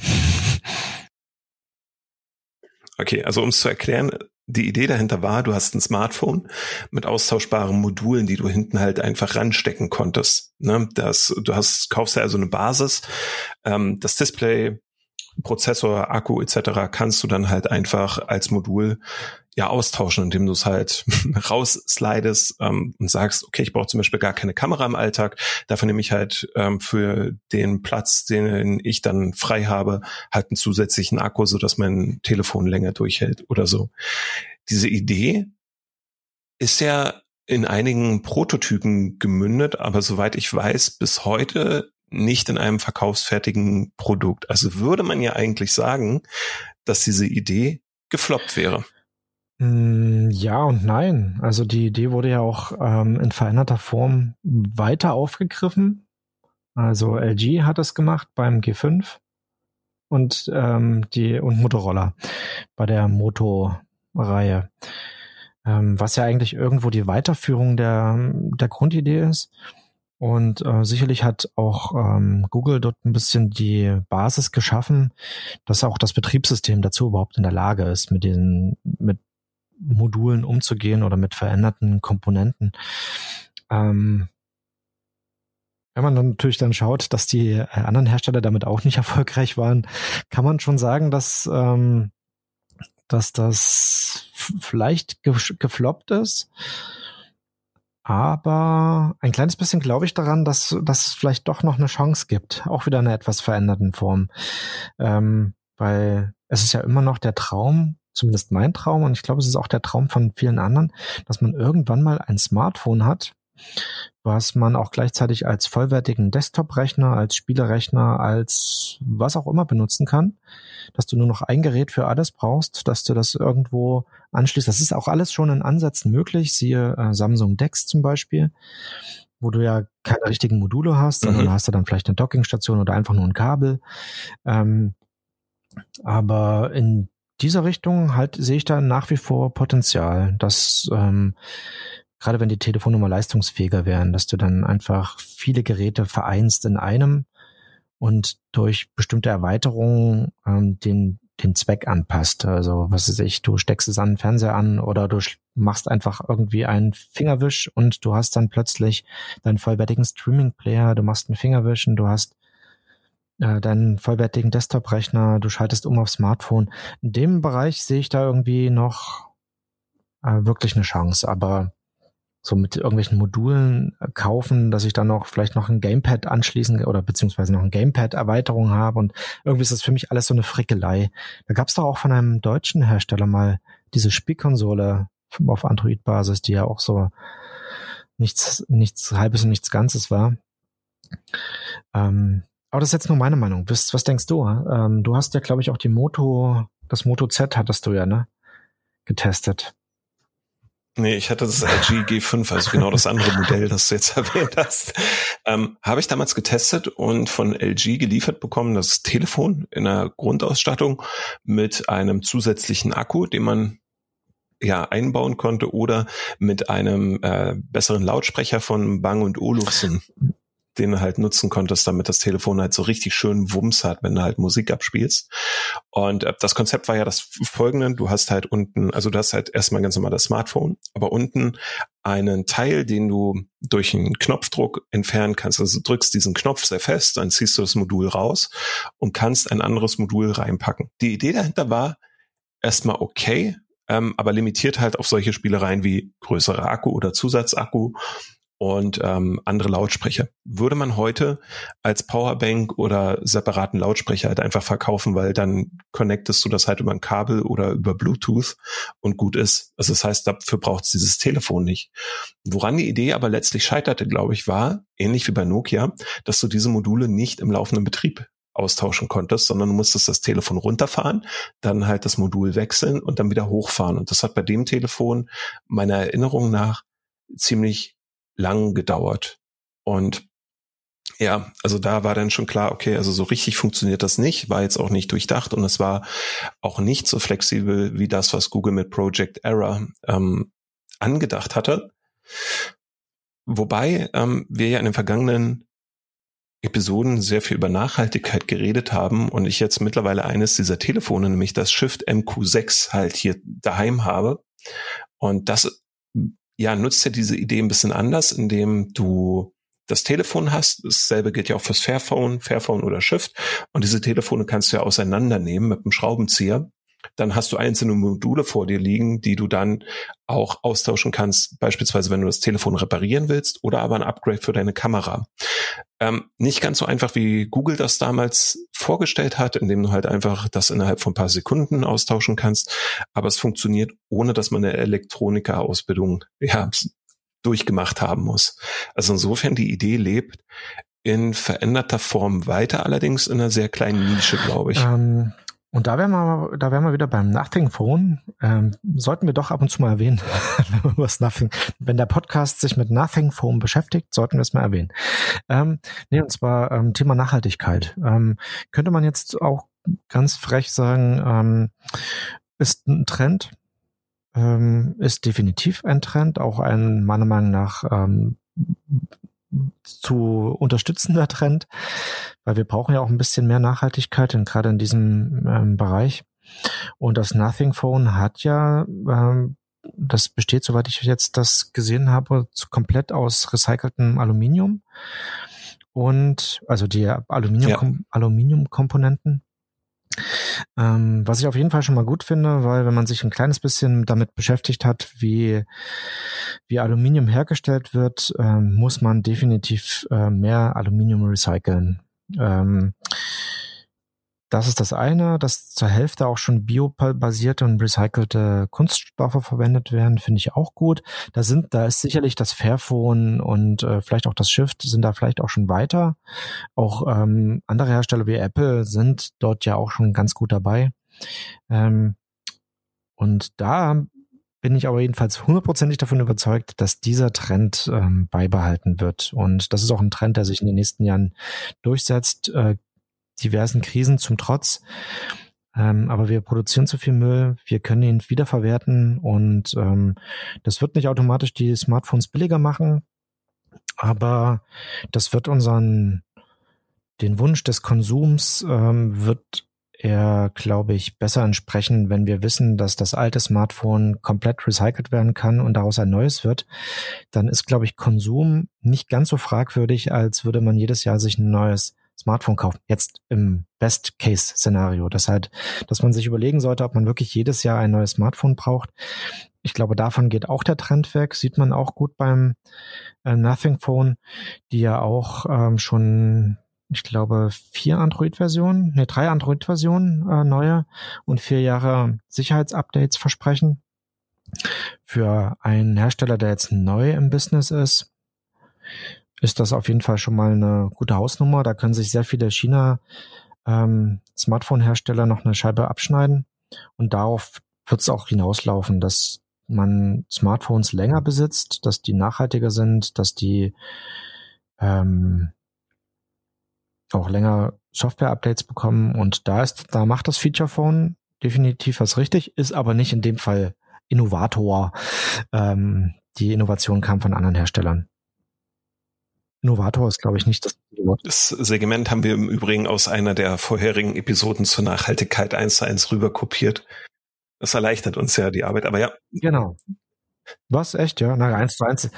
Okay, also um es zu erklären, die Idee dahinter war, du hast ein Smartphone mit austauschbaren Modulen, die du hinten halt einfach ranstecken konntest. Ne? Das, du hast, kaufst ja also eine Basis. Ähm, das Display Prozessor, Akku etc. kannst du dann halt einfach als Modul ja austauschen, indem du es halt rausslidest ähm, und sagst, okay, ich brauche zum Beispiel gar keine Kamera im Alltag, dafür nehme ich halt ähm, für den Platz, den ich dann frei habe, halt einen zusätzlichen Akku, so dass mein Telefon länger durchhält oder so. Diese Idee ist ja in einigen Prototypen gemündet, aber soweit ich weiß, bis heute nicht in einem verkaufsfertigen Produkt. Also würde man ja eigentlich sagen, dass diese Idee gefloppt wäre. Mm, ja und nein. Also die Idee wurde ja auch ähm, in veränderter Form weiter aufgegriffen. Also LG hat es gemacht beim G5 und ähm, die und Motorola bei der Moto-Reihe. Ähm, was ja eigentlich irgendwo die Weiterführung der, der Grundidee ist. Und äh, sicherlich hat auch ähm, Google dort ein bisschen die Basis geschaffen, dass auch das Betriebssystem dazu überhaupt in der Lage ist, mit den mit Modulen umzugehen oder mit veränderten Komponenten. Ähm, wenn man dann natürlich dann schaut, dass die äh, anderen Hersteller damit auch nicht erfolgreich waren, kann man schon sagen, dass, ähm, dass das vielleicht gefloppt ist. Aber ein kleines bisschen glaube ich daran, dass, dass es vielleicht doch noch eine Chance gibt, auch wieder in einer etwas veränderten Form. Ähm, weil es ist ja immer noch der Traum, zumindest mein Traum, und ich glaube, es ist auch der Traum von vielen anderen, dass man irgendwann mal ein Smartphone hat, was man auch gleichzeitig als vollwertigen Desktop-Rechner, als Spielerechner, als was auch immer benutzen kann, dass du nur noch ein Gerät für alles brauchst, dass du das irgendwo anschließt. Das ist auch alles schon in Ansätzen möglich, siehe äh, Samsung Dex zum Beispiel, wo du ja keine richtigen Module hast, sondern mhm. hast du dann vielleicht eine Dockingstation oder einfach nur ein Kabel. Ähm, aber in dieser Richtung halt sehe ich da nach wie vor Potenzial, dass ähm, gerade wenn die Telefonnummer leistungsfähiger wären, dass du dann einfach viele Geräte vereinst in einem und durch bestimmte Erweiterungen ähm, den den Zweck anpasst. Also was weiß ich, du steckst es an den Fernseher an oder du machst einfach irgendwie einen Fingerwisch und du hast dann plötzlich deinen vollwertigen Streaming-Player, du machst einen Fingerwisch und du hast äh, deinen vollwertigen Desktop-Rechner, du schaltest um auf Smartphone. In dem Bereich sehe ich da irgendwie noch äh, wirklich eine Chance, aber so mit irgendwelchen Modulen äh, kaufen, dass ich dann noch vielleicht noch ein Gamepad anschließen oder beziehungsweise noch ein Gamepad-Erweiterung habe und irgendwie ist das für mich alles so eine Frickelei. Da gab es doch auch von einem deutschen Hersteller mal diese Spielkonsole auf Android-Basis, die ja auch so nichts, nichts halbes und nichts Ganzes war. Ähm, aber das ist jetzt nur meine Meinung. Was, was denkst du? Ähm, du hast ja, glaube ich, auch die Moto, das Moto Z hattest du ja, ne? Getestet. Nee, ich hatte das LG G5, also genau das andere Modell, das du jetzt erwähnt hast. Ähm, Habe ich damals getestet und von LG geliefert bekommen, das Telefon in der Grundausstattung mit einem zusätzlichen Akku, den man ja einbauen konnte oder mit einem äh, besseren Lautsprecher von Bang und Olufsen den du halt nutzen konntest, damit das Telefon halt so richtig schön Wumms hat, wenn du halt Musik abspielst. Und äh, das Konzept war ja das folgende, du hast halt unten, also du hast halt erstmal ganz normal das Smartphone, aber unten einen Teil, den du durch einen Knopfdruck entfernen kannst. Also du drückst diesen Knopf sehr fest, dann ziehst du das Modul raus und kannst ein anderes Modul reinpacken. Die Idee dahinter war erstmal okay, ähm, aber limitiert halt auf solche Spielereien wie größere Akku oder Zusatzakku und ähm, andere Lautsprecher. Würde man heute als Powerbank oder separaten Lautsprecher halt einfach verkaufen, weil dann connectest du das halt über ein Kabel oder über Bluetooth und gut ist. Also das heißt, dafür braucht es dieses Telefon nicht. Woran die Idee aber letztlich scheiterte, glaube ich, war, ähnlich wie bei Nokia, dass du diese Module nicht im laufenden Betrieb austauschen konntest, sondern du musstest das Telefon runterfahren, dann halt das Modul wechseln und dann wieder hochfahren. Und das hat bei dem Telefon meiner Erinnerung nach ziemlich lang gedauert. Und ja, also da war dann schon klar, okay, also so richtig funktioniert das nicht, war jetzt auch nicht durchdacht und es war auch nicht so flexibel wie das, was Google mit Project Error ähm, angedacht hatte. Wobei ähm, wir ja in den vergangenen Episoden sehr viel über Nachhaltigkeit geredet haben und ich jetzt mittlerweile eines dieser Telefone, nämlich das Shift MQ6 halt hier daheim habe. Und das ja, nutzt ja diese Idee ein bisschen anders, indem du das Telefon hast. Dasselbe gilt ja auch fürs Fairphone, Fairphone oder Shift. Und diese Telefone kannst du ja auseinandernehmen mit einem Schraubenzieher dann hast du einzelne Module vor dir liegen, die du dann auch austauschen kannst, beispielsweise wenn du das Telefon reparieren willst oder aber ein Upgrade für deine Kamera. Ähm, nicht ganz so einfach, wie Google das damals vorgestellt hat, indem du halt einfach das innerhalb von ein paar Sekunden austauschen kannst, aber es funktioniert, ohne dass man eine Elektronikerausbildung ja, durchgemacht haben muss. Also insofern die Idee lebt in veränderter Form weiter, allerdings in einer sehr kleinen Nische, glaube ich. Ähm, und da wären wir, da wären wir wieder beim Nothing Phone. Ähm, sollten wir doch ab und zu mal erwähnen, wenn, Nothing, wenn der Podcast sich mit Nothing Phone beschäftigt, sollten wir es mal erwähnen. Ähm, nee, und zwar ähm, Thema Nachhaltigkeit. Ähm, könnte man jetzt auch ganz frech sagen, ähm, ist ein Trend, ähm, ist definitiv ein Trend, auch ein meiner Meinung nach ähm, zu unterstützender Trend, weil wir brauchen ja auch ein bisschen mehr Nachhaltigkeit, und gerade in diesem ähm, Bereich. Und das Nothing Phone hat ja, ähm, das besteht, soweit ich jetzt das gesehen habe, komplett aus recyceltem Aluminium. Und also die Aluminium, ja. Aluminiumkomponenten. Ähm, was ich auf jeden Fall schon mal gut finde, weil wenn man sich ein kleines bisschen damit beschäftigt hat, wie, wie Aluminium hergestellt wird, ähm, muss man definitiv äh, mehr Aluminium recyceln. Ähm, das ist das eine, dass zur Hälfte auch schon biobasierte und recycelte Kunststoffe verwendet werden, finde ich auch gut. Da sind, da ist sicherlich das Fairphone und äh, vielleicht auch das Shift sind da vielleicht auch schon weiter. Auch ähm, andere Hersteller wie Apple sind dort ja auch schon ganz gut dabei. Ähm, und da bin ich aber jedenfalls hundertprozentig davon überzeugt, dass dieser Trend ähm, beibehalten wird. Und das ist auch ein Trend, der sich in den nächsten Jahren durchsetzt. Äh, diversen Krisen zum Trotz. Ähm, aber wir produzieren zu viel Müll, wir können ihn wiederverwerten und ähm, das wird nicht automatisch die Smartphones billiger machen, aber das wird unseren den Wunsch des Konsums ähm, wird er, glaube ich, besser entsprechen, wenn wir wissen, dass das alte Smartphone komplett recycelt werden kann und daraus ein neues wird. Dann ist, glaube ich, Konsum nicht ganz so fragwürdig, als würde man jedes Jahr sich ein neues Smartphone kaufen. Jetzt im Best-Case-Szenario. Das halt, dass man sich überlegen sollte, ob man wirklich jedes Jahr ein neues Smartphone braucht. Ich glaube, davon geht auch der Trend weg. Sieht man auch gut beim äh, Nothing Phone, die ja auch ähm, schon, ich glaube, vier Android-Versionen, ne, drei Android-Versionen äh, neue und vier Jahre Sicherheitsupdates versprechen. Für einen Hersteller, der jetzt neu im Business ist, ist das auf jeden Fall schon mal eine gute Hausnummer. Da können sich sehr viele China ähm, noch eine Scheibe abschneiden. Und darauf wird es auch hinauslaufen, dass man Smartphones länger besitzt, dass die nachhaltiger sind, dass die ähm, auch länger Software-Updates bekommen. Und da ist, da macht das Feature Phone definitiv was richtig, ist aber nicht in dem Fall Innovator. Ähm, die Innovation kam von anderen Herstellern. Innovator ist, glaube ich, nicht das Wort. Das Segment haben wir im Übrigen aus einer der vorherigen Episoden zur Nachhaltigkeit eins zu eins rüber kopiert. Das erleichtert uns ja die Arbeit, aber ja. Genau. Was? Echt? Ja, na, eins zu eins.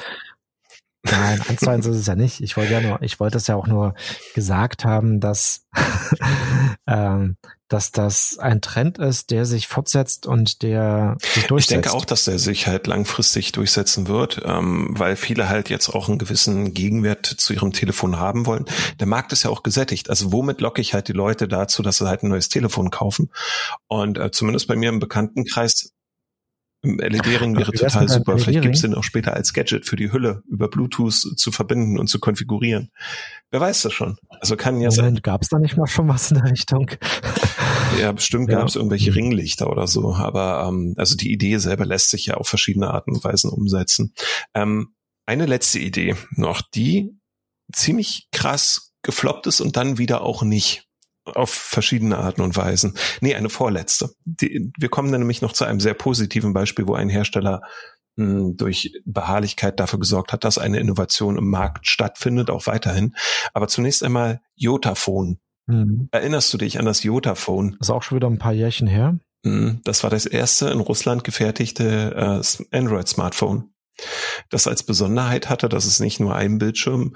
Nein, eins zu eins ist es ja nicht. Ich wollte ja nur, ich wollte es ja auch nur gesagt haben, dass, ähm, dass das ein Trend ist, der sich fortsetzt und der sich durchsetzt. Ich denke auch, dass der sich halt langfristig durchsetzen wird, ähm, weil viele halt jetzt auch einen gewissen Gegenwert zu ihrem Telefon haben wollen. Der Markt ist ja auch gesättigt. Also womit locke ich halt die Leute dazu, dass sie halt ein neues Telefon kaufen? Und äh, zumindest bei mir im Bekanntenkreis LED-Ring wäre total super. Vielleicht gibt es den auch später als Gadget für die Hülle über Bluetooth zu verbinden und zu konfigurieren. Wer weiß das schon? Also kann ja sein. Gab es da nicht mal schon was in der Richtung? Ja, bestimmt ja. gab es irgendwelche Ringlichter oder so. Aber ähm, also die Idee selber lässt sich ja auf verschiedene Arten und Weisen umsetzen. Ähm, eine letzte Idee noch, die ziemlich krass gefloppt ist und dann wieder auch nicht auf verschiedene Arten und Weisen. Nee, eine vorletzte. Die, wir kommen dann nämlich noch zu einem sehr positiven Beispiel, wo ein Hersteller mh, hm, durch Beharrlichkeit dafür gesorgt hat, dass eine Innovation im Markt stattfindet, auch weiterhin. Aber zunächst einmal Jotaphone. Mhm. Erinnerst du dich an das Jotaphone? Das ist auch schon wieder ein paar Jährchen her. Mhm. Das war das erste in Russland gefertigte äh, Android-Smartphone das als Besonderheit hatte, dass es nicht nur einen Bildschirm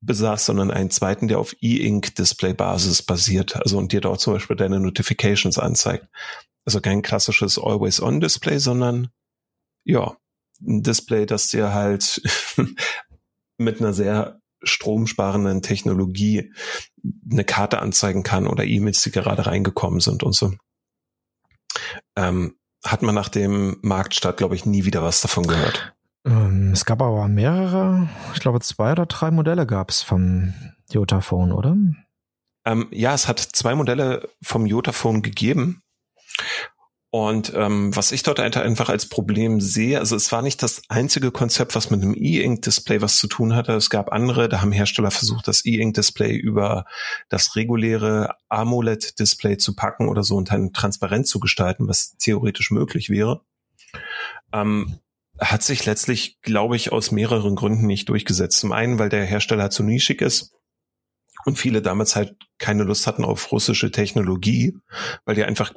besaß, sondern einen zweiten, der auf E-Ink-Display-Basis basiert. Also und dir dort zum Beispiel deine Notifications anzeigt. Also kein klassisches Always-On-Display, sondern ja, ein Display, das dir halt mit einer sehr stromsparenden Technologie eine Karte anzeigen kann oder E-Mails, die gerade reingekommen sind und so. Ähm, hat man nach dem Marktstart, glaube ich, nie wieder was davon gehört. Ähm, es gab aber mehrere, ich glaube zwei oder drei Modelle gab es vom Jotaphone, oder? Ähm, ja, es hat zwei Modelle vom Jotaphone gegeben. Und ähm, was ich dort einfach als Problem sehe, also es war nicht das einzige Konzept, was mit einem E-Ink-Display was zu tun hatte. Es gab andere, da haben Hersteller versucht, das E-Ink-Display über das reguläre AMOLED-Display zu packen oder so und dann transparent zu gestalten, was theoretisch möglich wäre. Ähm, hat sich letztlich, glaube ich, aus mehreren Gründen nicht durchgesetzt. Zum einen, weil der Hersteller zu nischig ist und viele damals halt keine Lust hatten auf russische Technologie, weil die einfach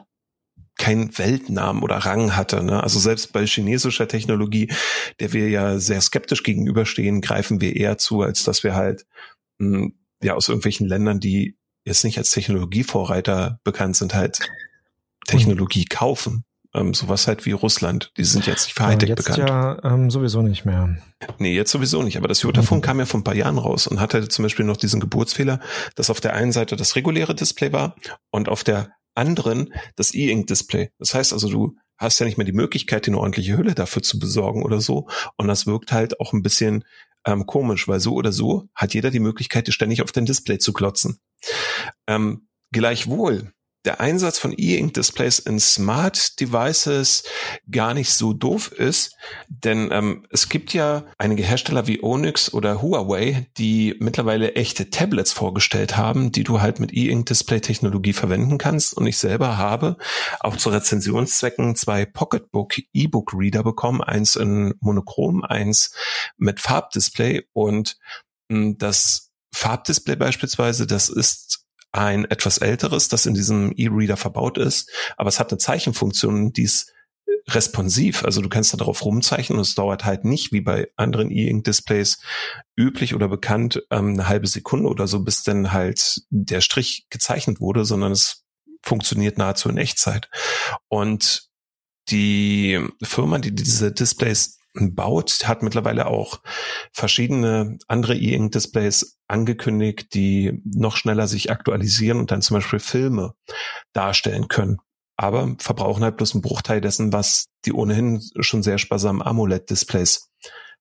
keinen Weltnamen oder Rang hatte. Ne? Also selbst bei chinesischer Technologie, der wir ja sehr skeptisch gegenüberstehen, greifen wir eher zu, als dass wir halt mh, hm, ja aus irgendwelchen Ländern, die jetzt nicht als Technologievorreiter bekannt sind, halt Technologie kaufen. Ähm, sowas halt wie Russland. Die sind jetzt nicht für Hightech jetzt bekannt. ja ähm, sowieso nicht mehr. Nee, jetzt sowieso nicht. Aber das Jotafon mhm. kam ja vor ein paar Jahren raus und hatte zum Beispiel noch diesen Geburtsfehler, dass auf der einen Seite das reguläre Display war und auf der anderen das E-Ink-Display. Das heißt also, du hast ja nicht mehr die Möglichkeit, eine ordentliche Hülle dafür zu besorgen oder so. Und das wirkt halt auch ein bisschen ähm, komisch, weil so oder so hat jeder die Möglichkeit, ständig auf dein Display zu klotzen. Ähm, gleichwohl der Einsatz von E-Ink-Displays in Smart Devices gar nicht so doof ist, denn ähm, es gibt ja einige Hersteller wie Onyx oder Huawei, die mittlerweile echte Tablets vorgestellt haben, die du halt mit E-Ink-Display-Technologie verwenden kannst. Und ich selber habe auch zu Rezensionszwecken zwei Pocketbook E-Book Reader bekommen, eins in Monochrom, eins mit Farbdisplay und mh, hm, das Farbdisplay beispielsweise, das ist ein etwas älteres, das in diesem E-Reader verbaut ist, aber es hat eine Zeichenfunktion, die ist responsiv. Also du kannst da drauf rumzeichnen und es dauert halt nicht wie bei anderen E-Ink-Displays üblich oder bekannt ähm, eine halbe Sekunde oder so, bis dann halt der Strich gezeichnet wurde, sondern es funktioniert nahezu in Echtzeit. Und die Firma, die diese Displays baut, hat mittlerweile auch verschiedene andere E-Ink-Displays angekündigt, die noch schneller sich aktualisieren und dann zum Beispiel Filme darstellen können. Aber verbrauchen halt bloß einen Bruchteil dessen, was die ohnehin schon sehr sparsamen AMOLED-Displays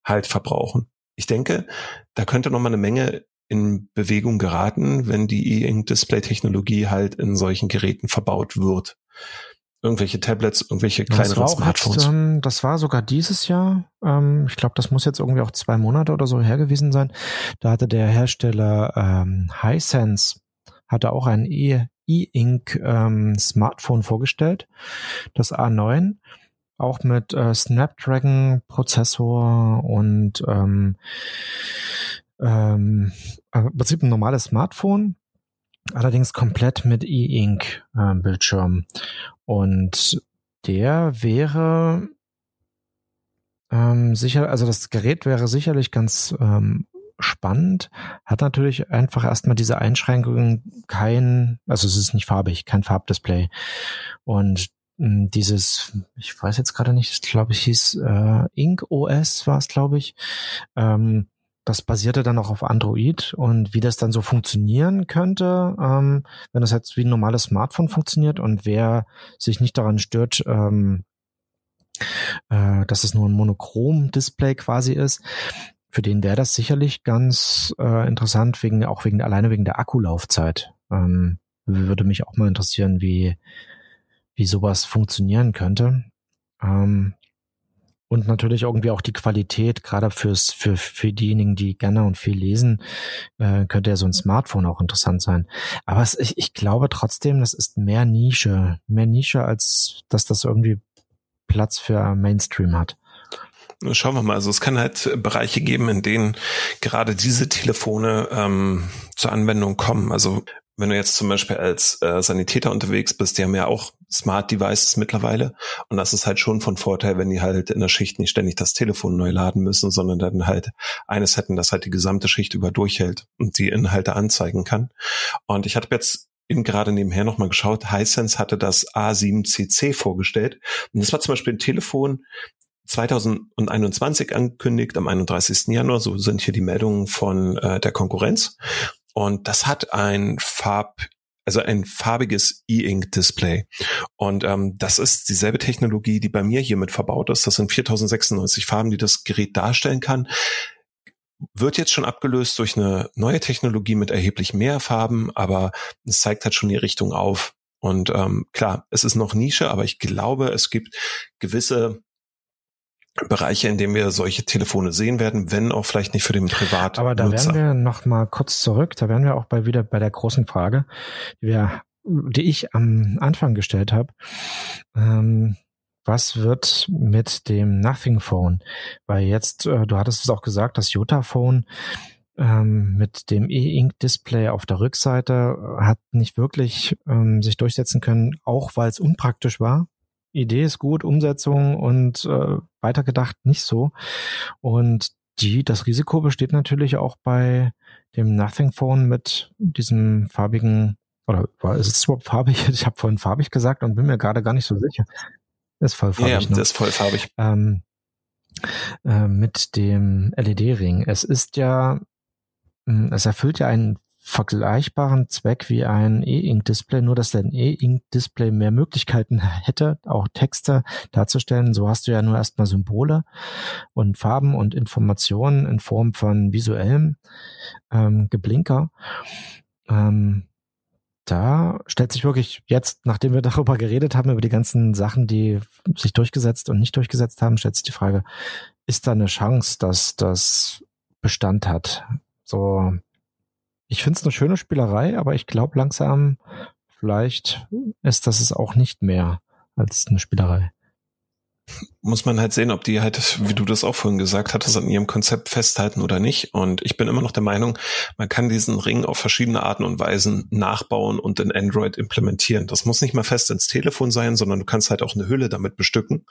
halt verbrauchen. Ich denke, da könnte noch mal eine Menge in Bewegung geraten, wenn die E-Ink-Display-Technologie halt in solchen Geräten verbaut wird irgendwelche Tablets, irgendwelche kleineren Smartphones. Jetzt, ähm, das war sogar dieses Jahr. Ähm, ich glaube, das muss jetzt irgendwie auch zwei Monate oder so her gewesen sein. Da hatte der Hersteller ähm, Hisense hatte auch ein E-Ink ähm, Smartphone vorgestellt, das A9, auch mit äh, Snapdragon Prozessor und ähm, ähm, im Prinzip ein normales Smartphone allerdings komplett mit E-Ink-Bildschirm. Äh, und der wäre ähm, sicher, also das Gerät wäre sicherlich ganz ähm, spannend, hat natürlich einfach erstmal diese Einschränkungen, kein, also es ist nicht farbig, kein Farbdisplay. Und hm, dieses, ich weiß jetzt gerade nicht, glaube ich, hieß äh, Ink OS war es, glaube ich. Ähm, das basierte dann auch auf Android und wie das dann so funktionieren könnte, ähm, wenn das jetzt wie ein normales Smartphone funktioniert und wer sich nicht daran stört, ähm, äh, dass es nur ein Monochrom-Display quasi ist, für den wäre das sicherlich ganz äh, interessant, wegen auch wegen alleine wegen der Akkulaufzeit. Ähm, würde mich auch mal interessieren, wie wie sowas funktionieren könnte. Ähm, und natürlich irgendwie auch die Qualität, gerade fürs, für, für diejenigen, die gerne und viel lesen, äh, könnte ja so ein Smartphone auch interessant sein. Aber es, ich, ich glaube trotzdem, das ist mehr Nische, mehr Nische, als dass das irgendwie Platz für Mainstream hat. Schauen wir mal. Also es kann halt Bereiche geben, in denen gerade diese Telefone ähm, zur Anwendung kommen. Also wenn du jetzt zum Beispiel als äh, Sanitäter unterwegs bist, die haben ja auch Smart Devices mittlerweile. Und das ist halt schon von Vorteil, wenn die halt in der Schicht nicht ständig das Telefon neu laden müssen, sondern dann halt eines hätten, das halt die gesamte Schicht über durchhält und die Inhalte anzeigen kann. Und ich hatte jetzt eben gerade nebenher nochmal geschaut, Hisense hatte das A7CC vorgestellt. Und das war zum Beispiel ein Telefon, 2021 angekündigt, am 31. Januar, so sind hier die Meldungen von äh, der Konkurrenz. Und das hat ein Farb, also ein farbiges E-Ink-Display. Und ähm, das ist dieselbe Technologie, die bei mir hier mit verbaut ist. Das sind 4096 Farben, die das Gerät darstellen kann. wird jetzt schon abgelöst durch eine neue Technologie mit erheblich mehr Farben, aber es zeigt halt schon die Richtung auf. Und ähm, klar, es ist noch Nische, aber ich glaube, es gibt gewisse Bereiche, in denen wir solche Telefone sehen werden, wenn auch vielleicht nicht für den Privat. Aber da werden wir noch mal kurz zurück. Da werden wir auch bei wieder bei der großen Frage, die wir, die ich am Anfang gestellt habe. Ähm, was wird mit dem Nothing Phone? Weil jetzt, äh, du hattest es auch gesagt, das Jota Phone ähm, mit dem E-Ink-Display auf der Rückseite hat nicht wirklich ähm, sich durchsetzen können, auch weil es unpraktisch war. Idee ist gut, Umsetzung und äh, weitergedacht nicht so. Und die, das Risiko besteht natürlich auch bei dem Nothing Phone mit diesem farbigen, oder war, ist es überhaupt farbig? Ich habe vorhin farbig gesagt und bin mir gerade gar nicht so sicher. Ist voll farbig. Ja, ne? ist voll farbig. Ähm, äh, mit dem LED-Ring. Es ist ja, hm, es erfüllt ja einen vergleichbaren Zweck wie ein E-Ink-Display, nur dass ein E-Ink-Display mehr Möglichkeiten hätte, auch Texte darzustellen. So hast du ja nur erstmal Symbole und Farben und Informationen in Form von visuellem ähm, Geblinker. Ähm, da stellt sich wirklich jetzt, nachdem wir darüber geredet haben, über die ganzen Sachen, die sich durchgesetzt und nicht durchgesetzt haben, stellt sich die Frage, ist da eine Chance, dass das Bestand hat? So, ich finde es eine schöne Spielerei, aber ich glaube langsam, vielleicht ist das es auch nicht mehr als eine Spielerei muss man halt sehen, ob die halt, wie du das auch vorhin gesagt hattest, an ihrem Konzept festhalten oder nicht. Und ich bin immer noch der Meinung, man kann diesen Ring auf verschiedene Arten und Weisen nachbauen und in Android implementieren. Das muss nicht mal fest ins Telefon sein, sondern du kannst halt auch eine Hülle damit bestücken,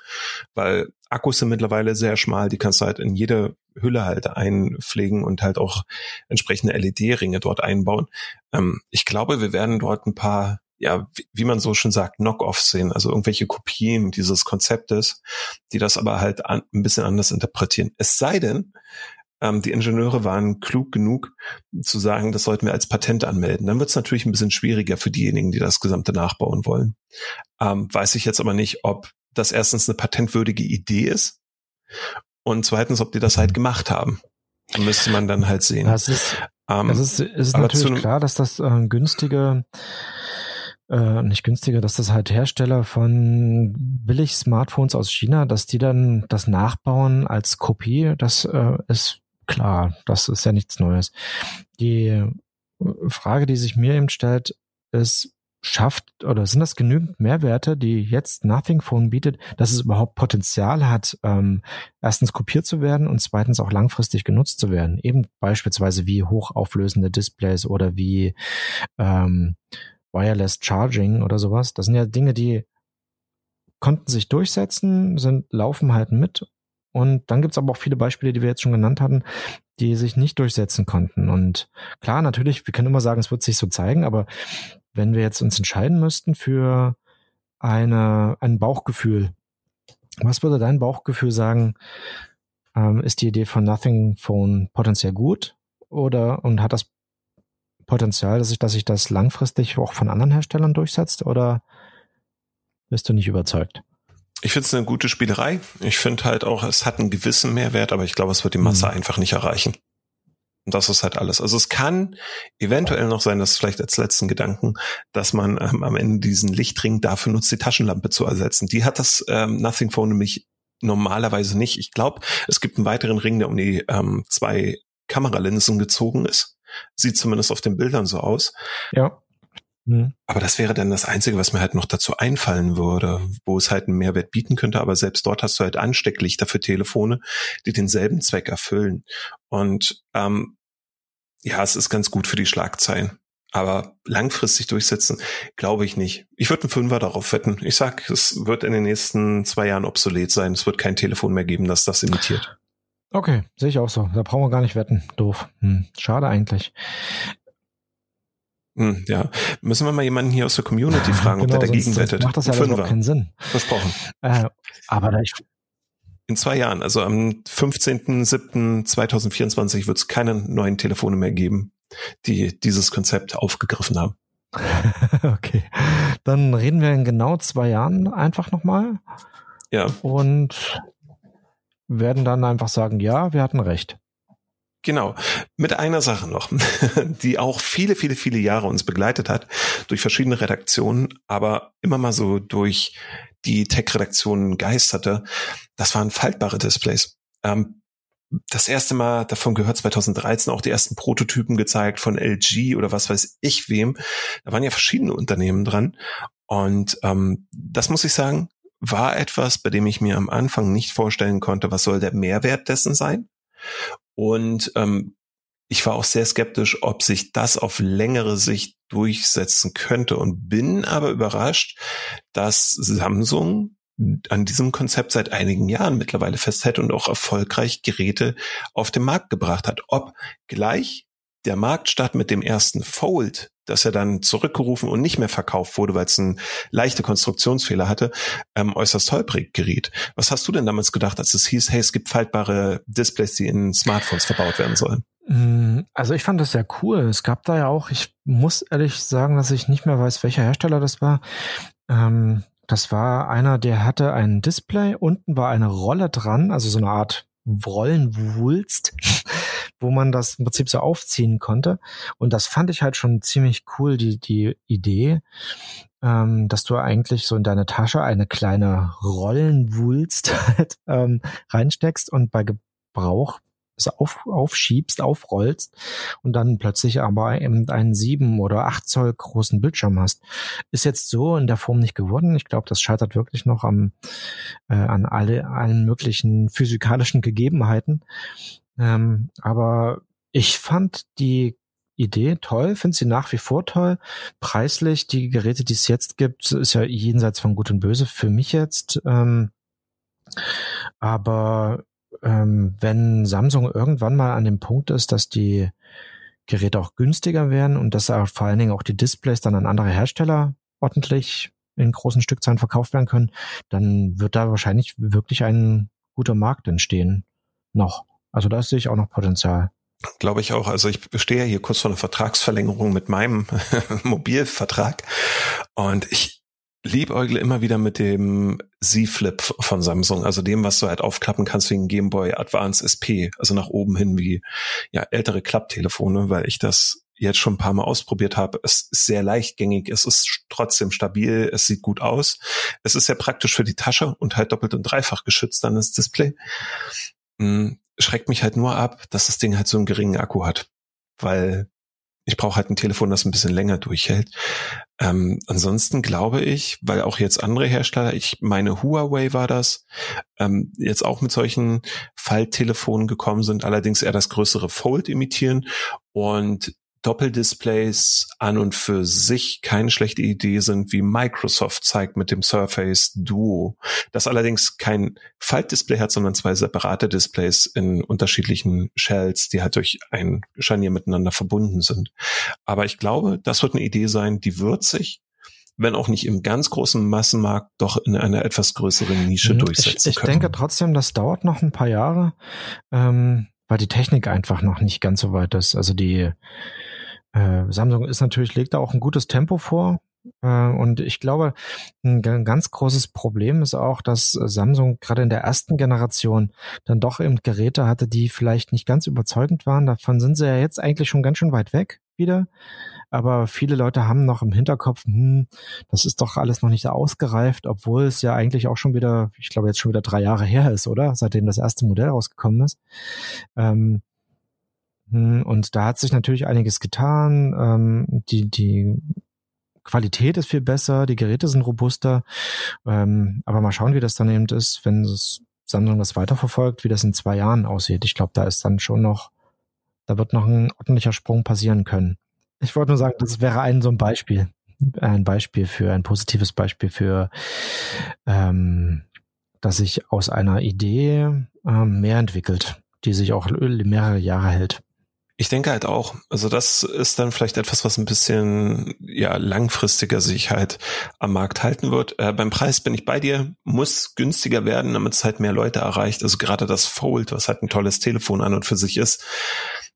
weil Akkus sind mittlerweile sehr schmal, die kannst du halt in jede Hülle halt einpflegen und halt auch entsprechende LED-Ringe dort einbauen. Ähm, ich glaube, wir werden dort ein paar ja, wie, man so schön sagt, Knock-offs sehen, also irgendwelche Kopien dieses Konzeptes, die das aber halt an, ein bisschen anders interpretieren. Es sei denn, ähm, die Ingenieure waren klug genug zu sagen, das sollten wir als Patent anmelden. Dann wird es natürlich ein bisschen schwieriger für diejenigen, die das Gesamte nachbauen wollen. Ähm, weiß ich jetzt aber nicht, ob das erstens eine patentwürdige Idee ist und zweitens, ob die das halt gemacht haben. Da müsste man dann halt sehen. Das ist, ähm, das ist, ist natürlich klar, dass das äh, günstige äh, nicht günstiger, dass das halt Hersteller von billig Smartphones aus China, dass die dann das nachbauen als Kopie, das äh, ist klar, das ist ja nichts Neues. Die Frage, die sich mir eben stellt, ist, schafft oder sind das genügend Mehrwerte, die jetzt Nothing Phone bietet, dass es überhaupt Potenzial hat, ähm, erstens kopiert zu werden und zweitens auch langfristig genutzt zu werden. Eben beispielsweise wie hochauflösende Displays oder wie ähm, Wireless Charging oder sowas. Das sind ja Dinge, die konnten sich durchsetzen, sind, laufen halt mit. Und dann gibt's aber auch viele Beispiele, die wir jetzt schon genannt hatten, die sich nicht durchsetzen konnten. Und klar, natürlich, wir können immer sagen, es wird sich so zeigen, aber wenn wir jetzt uns entscheiden müssten für eine, ein Bauchgefühl, was würde dein Bauchgefühl sagen, ähm, ist die Idee von Nothing Phone potenziell gut oder und hat das Potenzial, dass sich, dass sich das langfristig auch von anderen Herstellern durchsetzt oder bist du nicht überzeugt? Ich finde es eine gute Spielerei. Ich finde halt auch, es hat einen gewissen Mehrwert, aber ich glaube, es wird die Masse mhm. einfach nicht erreichen. Und das ist halt alles. Also es kann eventuell noch sein, dass vielleicht als letzten Gedanken, dass man ähm, am Ende diesen Lichtring dafür nutzt, die Taschenlampe zu ersetzen. Die hat das ähm, Nothing Phone nämlich normalerweise nicht. Ich glaube, es gibt einen weiteren Ring, der um die ähm, zwei Kameralinsen gezogen ist. Sieht zumindest auf den Bildern so aus. Ja. Mhm. Aber das wäre dann das Einzige, was mir halt noch dazu einfallen würde, wo es halt einen Mehrwert bieten könnte. Aber selbst dort hast du halt Anstecklichter für Telefone, die denselben Zweck erfüllen. Und ähm, ja, es ist ganz gut für die Schlagzeilen. Aber langfristig durchsetzen, glaube ich nicht. Ich würde einen Fünfer darauf wetten. Ich sag, es wird in den nächsten zwei Jahren obsolet sein. Es wird kein Telefon mehr geben, das das imitiert. Okay, sehe ich auch so. Da brauchen wir gar nicht wetten. Doof. Hm, schade eigentlich. Hm, ja, müssen wir mal jemanden hier aus der Community fragen, genau, ob der dagegen wettet. Macht das ja überhaupt keinen Sinn. Versprochen. Äh, aber da ich in zwei Jahren, also am 15.07.2024 wird es keine neuen Telefone mehr geben, die dieses Konzept aufgegriffen haben. okay, dann reden wir in genau zwei Jahren einfach nochmal. Ja. Und werden dann einfach sagen, ja, wir hatten recht. Genau. Mit einer Sache noch, die auch viele, viele, viele Jahre uns begleitet hat, durch verschiedene Redaktionen, aber immer mal so durch die Tech-Redaktionen geisterte. Das waren faltbare Displays. Ähm, das erste Mal davon gehört 2013 auch die ersten Prototypen gezeigt von LG oder was weiß ich wem. Da waren ja verschiedene Unternehmen dran. Und ähm, das muss ich sagen, war etwas, bei dem ich mir am Anfang nicht vorstellen konnte, was soll der Mehrwert dessen sein. Und ähm, ich war auch sehr skeptisch, ob sich das auf längere Sicht durchsetzen könnte und bin aber überrascht, dass Samsung an diesem Konzept seit einigen Jahren mittlerweile festhält und auch erfolgreich Geräte auf den Markt gebracht hat. Ob gleich der Marktstart mit dem ersten Fold, dass er dann zurückgerufen und nicht mehr verkauft wurde, weil es einen leichte Konstruktionsfehler hatte, ähm, äußerst holprig geriet. Was hast du denn damals gedacht, als es hieß, hey, es gibt faltbare Displays, die in Smartphones verbaut werden sollen? Mm, also ich fand das sehr cool. Es gab da ja auch, ich muss ehrlich sagen, dass ich nicht mehr weiß, welcher Hersteller das war. Ähm, das war einer, der hatte ein Display, unten war eine Rolle dran, also so eine Art Rollenwulst, wo man das im Prinzip so aufziehen konnte. Und das fand ich halt schon ziemlich cool, die, die Idee, ähm, dass du eigentlich so in deine Tasche eine kleine Rollenwulst halt, ähm, reinsteckst und bei Gebrauch auf, aufschiebst, aufrollst und dann plötzlich aber eben einen sieben oder acht Zoll großen Bildschirm hast. Ist jetzt so in der Form nicht geworden. Ich glaube, das scheitert wirklich noch am, äh, an alle, allen möglichen physikalischen Gegebenheiten. Ähm, aber ich fand die Idee toll, finde sie nach wie vor toll. Preislich, die Geräte, die es jetzt gibt, ist ja jenseits von Gut und Böse für mich jetzt. Ähm, aber ähm, wenn Samsung irgendwann mal an dem Punkt ist, dass die Geräte auch günstiger werden und dass vor allen Dingen auch die Displays dann an andere Hersteller ordentlich in großen Stückzahlen verkauft werden können, dann wird da wahrscheinlich wirklich ein guter Markt entstehen. Noch. Also da sehe ich auch noch Potenzial. Glaube ich auch. Also ich stehe hier kurz vor einer Vertragsverlängerung mit meinem Mobilvertrag und ich liebäugle immer wieder mit dem Z-Flip von Samsung, also dem, was du halt aufklappen kannst wegen Game Boy Advance SP, also nach oben hin wie ja ältere Klapptelefone, weil ich das jetzt schon ein paar Mal ausprobiert habe. Es ist sehr leichtgängig, es ist trotzdem stabil, es sieht gut aus. Es ist sehr praktisch für die Tasche und halt doppelt und dreifach geschützt dann das Display. Hm, schreckt mich halt nur ab, dass das Ding halt so einen geringen Akku hat, weil ich brauche halt ein Telefon, das ein bisschen länger durchhält. Ähm, ansonsten glaube ich, weil auch jetzt andere Hersteller, ich meine Huawei war das, ähm, jetzt auch mit solchen Falttelefonen gekommen sind, allerdings eher das größere Fold imitieren. Und Doppeldisplays an und für sich keine schlechte Idee sind, wie Microsoft zeigt mit dem Surface Duo. Das allerdings kein Faltdisplay hat, sondern zwei separate Displays in unterschiedlichen Shells, die halt durch ein Scharnier miteinander verbunden sind. Aber ich glaube, das wird eine Idee sein, die wird sich wenn auch nicht im ganz großen Massenmarkt, doch in einer etwas größeren Nische mhm. durchsetzen ich, ich denke trotzdem, das dauert noch ein paar Jahre, ähm, weil die Technik einfach noch nicht ganz so weit ist. Also die äh, Samsung ist natürlich, legt da auch ein gutes Tempo vor. Äh, und ich glaube, ein ganz großes Problem ist auch, dass Samsung gerade in der ersten Generation dann doch eben Geräte hatte, die vielleicht nicht ganz überzeugend waren. Davon sind sie ja jetzt eigentlich schon ganz schön weit weg wieder. Aber viele Leute haben noch im Hinterkopf, hm, das ist doch alles noch nicht ausgereift, obwohl es ja eigentlich auch schon wieder, ich glaube jetzt schon wieder drei Jahre her ist, oder? Seitdem das erste Modell rausgekommen ist. Ähm, hm, und da hat sich natürlich einiges getan. Ähm, die, die Qualität ist viel besser, die Geräte sind robuster. Ähm, aber mal schauen, wie das dann eben ist, wenn es Samsung das weiterverfolgt, wie das in zwei Jahren aussieht. Ich glaube, da ist dann schon noch, da wird noch ein ordentlicher Sprung passieren können. Ich wollte nur sagen, das wäre ein so ein Beispiel. Ein Beispiel für, ein positives Beispiel für, ähm, dass sich aus einer Idee ähm, mehr entwickelt, die sich auch mehrere Jahre hält. Ich denke halt auch, also das ist dann vielleicht etwas, was ein bisschen ja langfristiger sich halt am Markt halten wird. Äh, beim Preis bin ich bei dir, muss günstiger werden, damit es halt mehr Leute erreicht. Also gerade das Fold, was halt ein tolles Telefon an und für sich ist,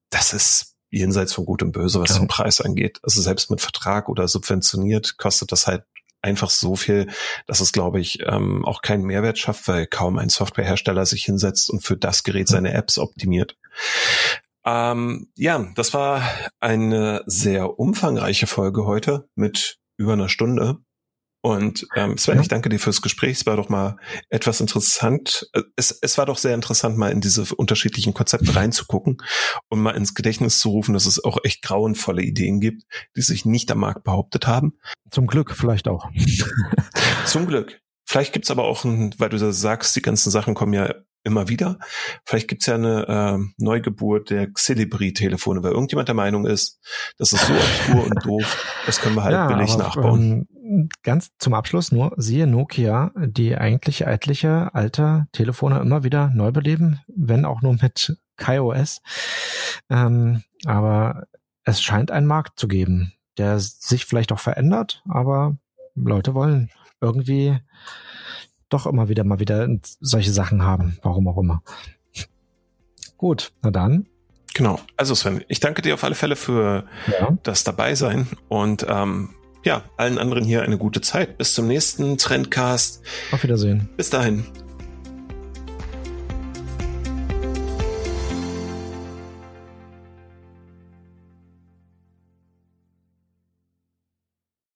das ist jenseits von Gut und Böse, was ja. den Preis angeht. Also selbst mit Vertrag oder subventioniert kostet das halt einfach so viel, dass es, glaube ich, ähm, auch keinen Mehrwert schafft, weil kaum ein Softwarehersteller sich hinsetzt und für das Gerät seine Apps optimiert. Ähm, ja, das war eine sehr umfangreiche Folge heute mit über einer Stunde. Und ähm, Sven, ja. ich danke dir fürs Gespräch. Es war doch mal etwas interessant. Äh, es, es war doch sehr interessant, mal in diese unterschiedlichen Konzepte reinzugucken und mal ins Gedächtnis zu rufen, dass es auch echt grauenvolle Ideen gibt, die sich nicht am Markt behauptet haben. Zum Glück vielleicht auch. Zum Glück. Vielleicht gibt's aber auch, ein, weil du da sagst, die ganzen Sachen kommen ja immer wieder. Vielleicht gibt's ja eine äh, Neugeburt der Xilibri-Telefone, weil irgendjemand der Meinung ist, das ist so obskur und doof, das können wir halt ja, billig aber, nachbauen. Ähm, ganz zum Abschluss nur, siehe Nokia, die eigentlich etliche alte Telefone immer wieder neu beleben, wenn auch nur mit KaiOS. Ähm, aber es scheint einen Markt zu geben, der sich vielleicht auch verändert, aber Leute wollen irgendwie doch immer wieder mal wieder solche Sachen haben, warum auch immer. Gut, na dann. Genau. Also Sven, ich danke dir auf alle Fälle für ja. das Dabeisein und ähm, ja, allen anderen hier eine gute Zeit. Bis zum nächsten Trendcast. Auf Wiedersehen. Bis dahin.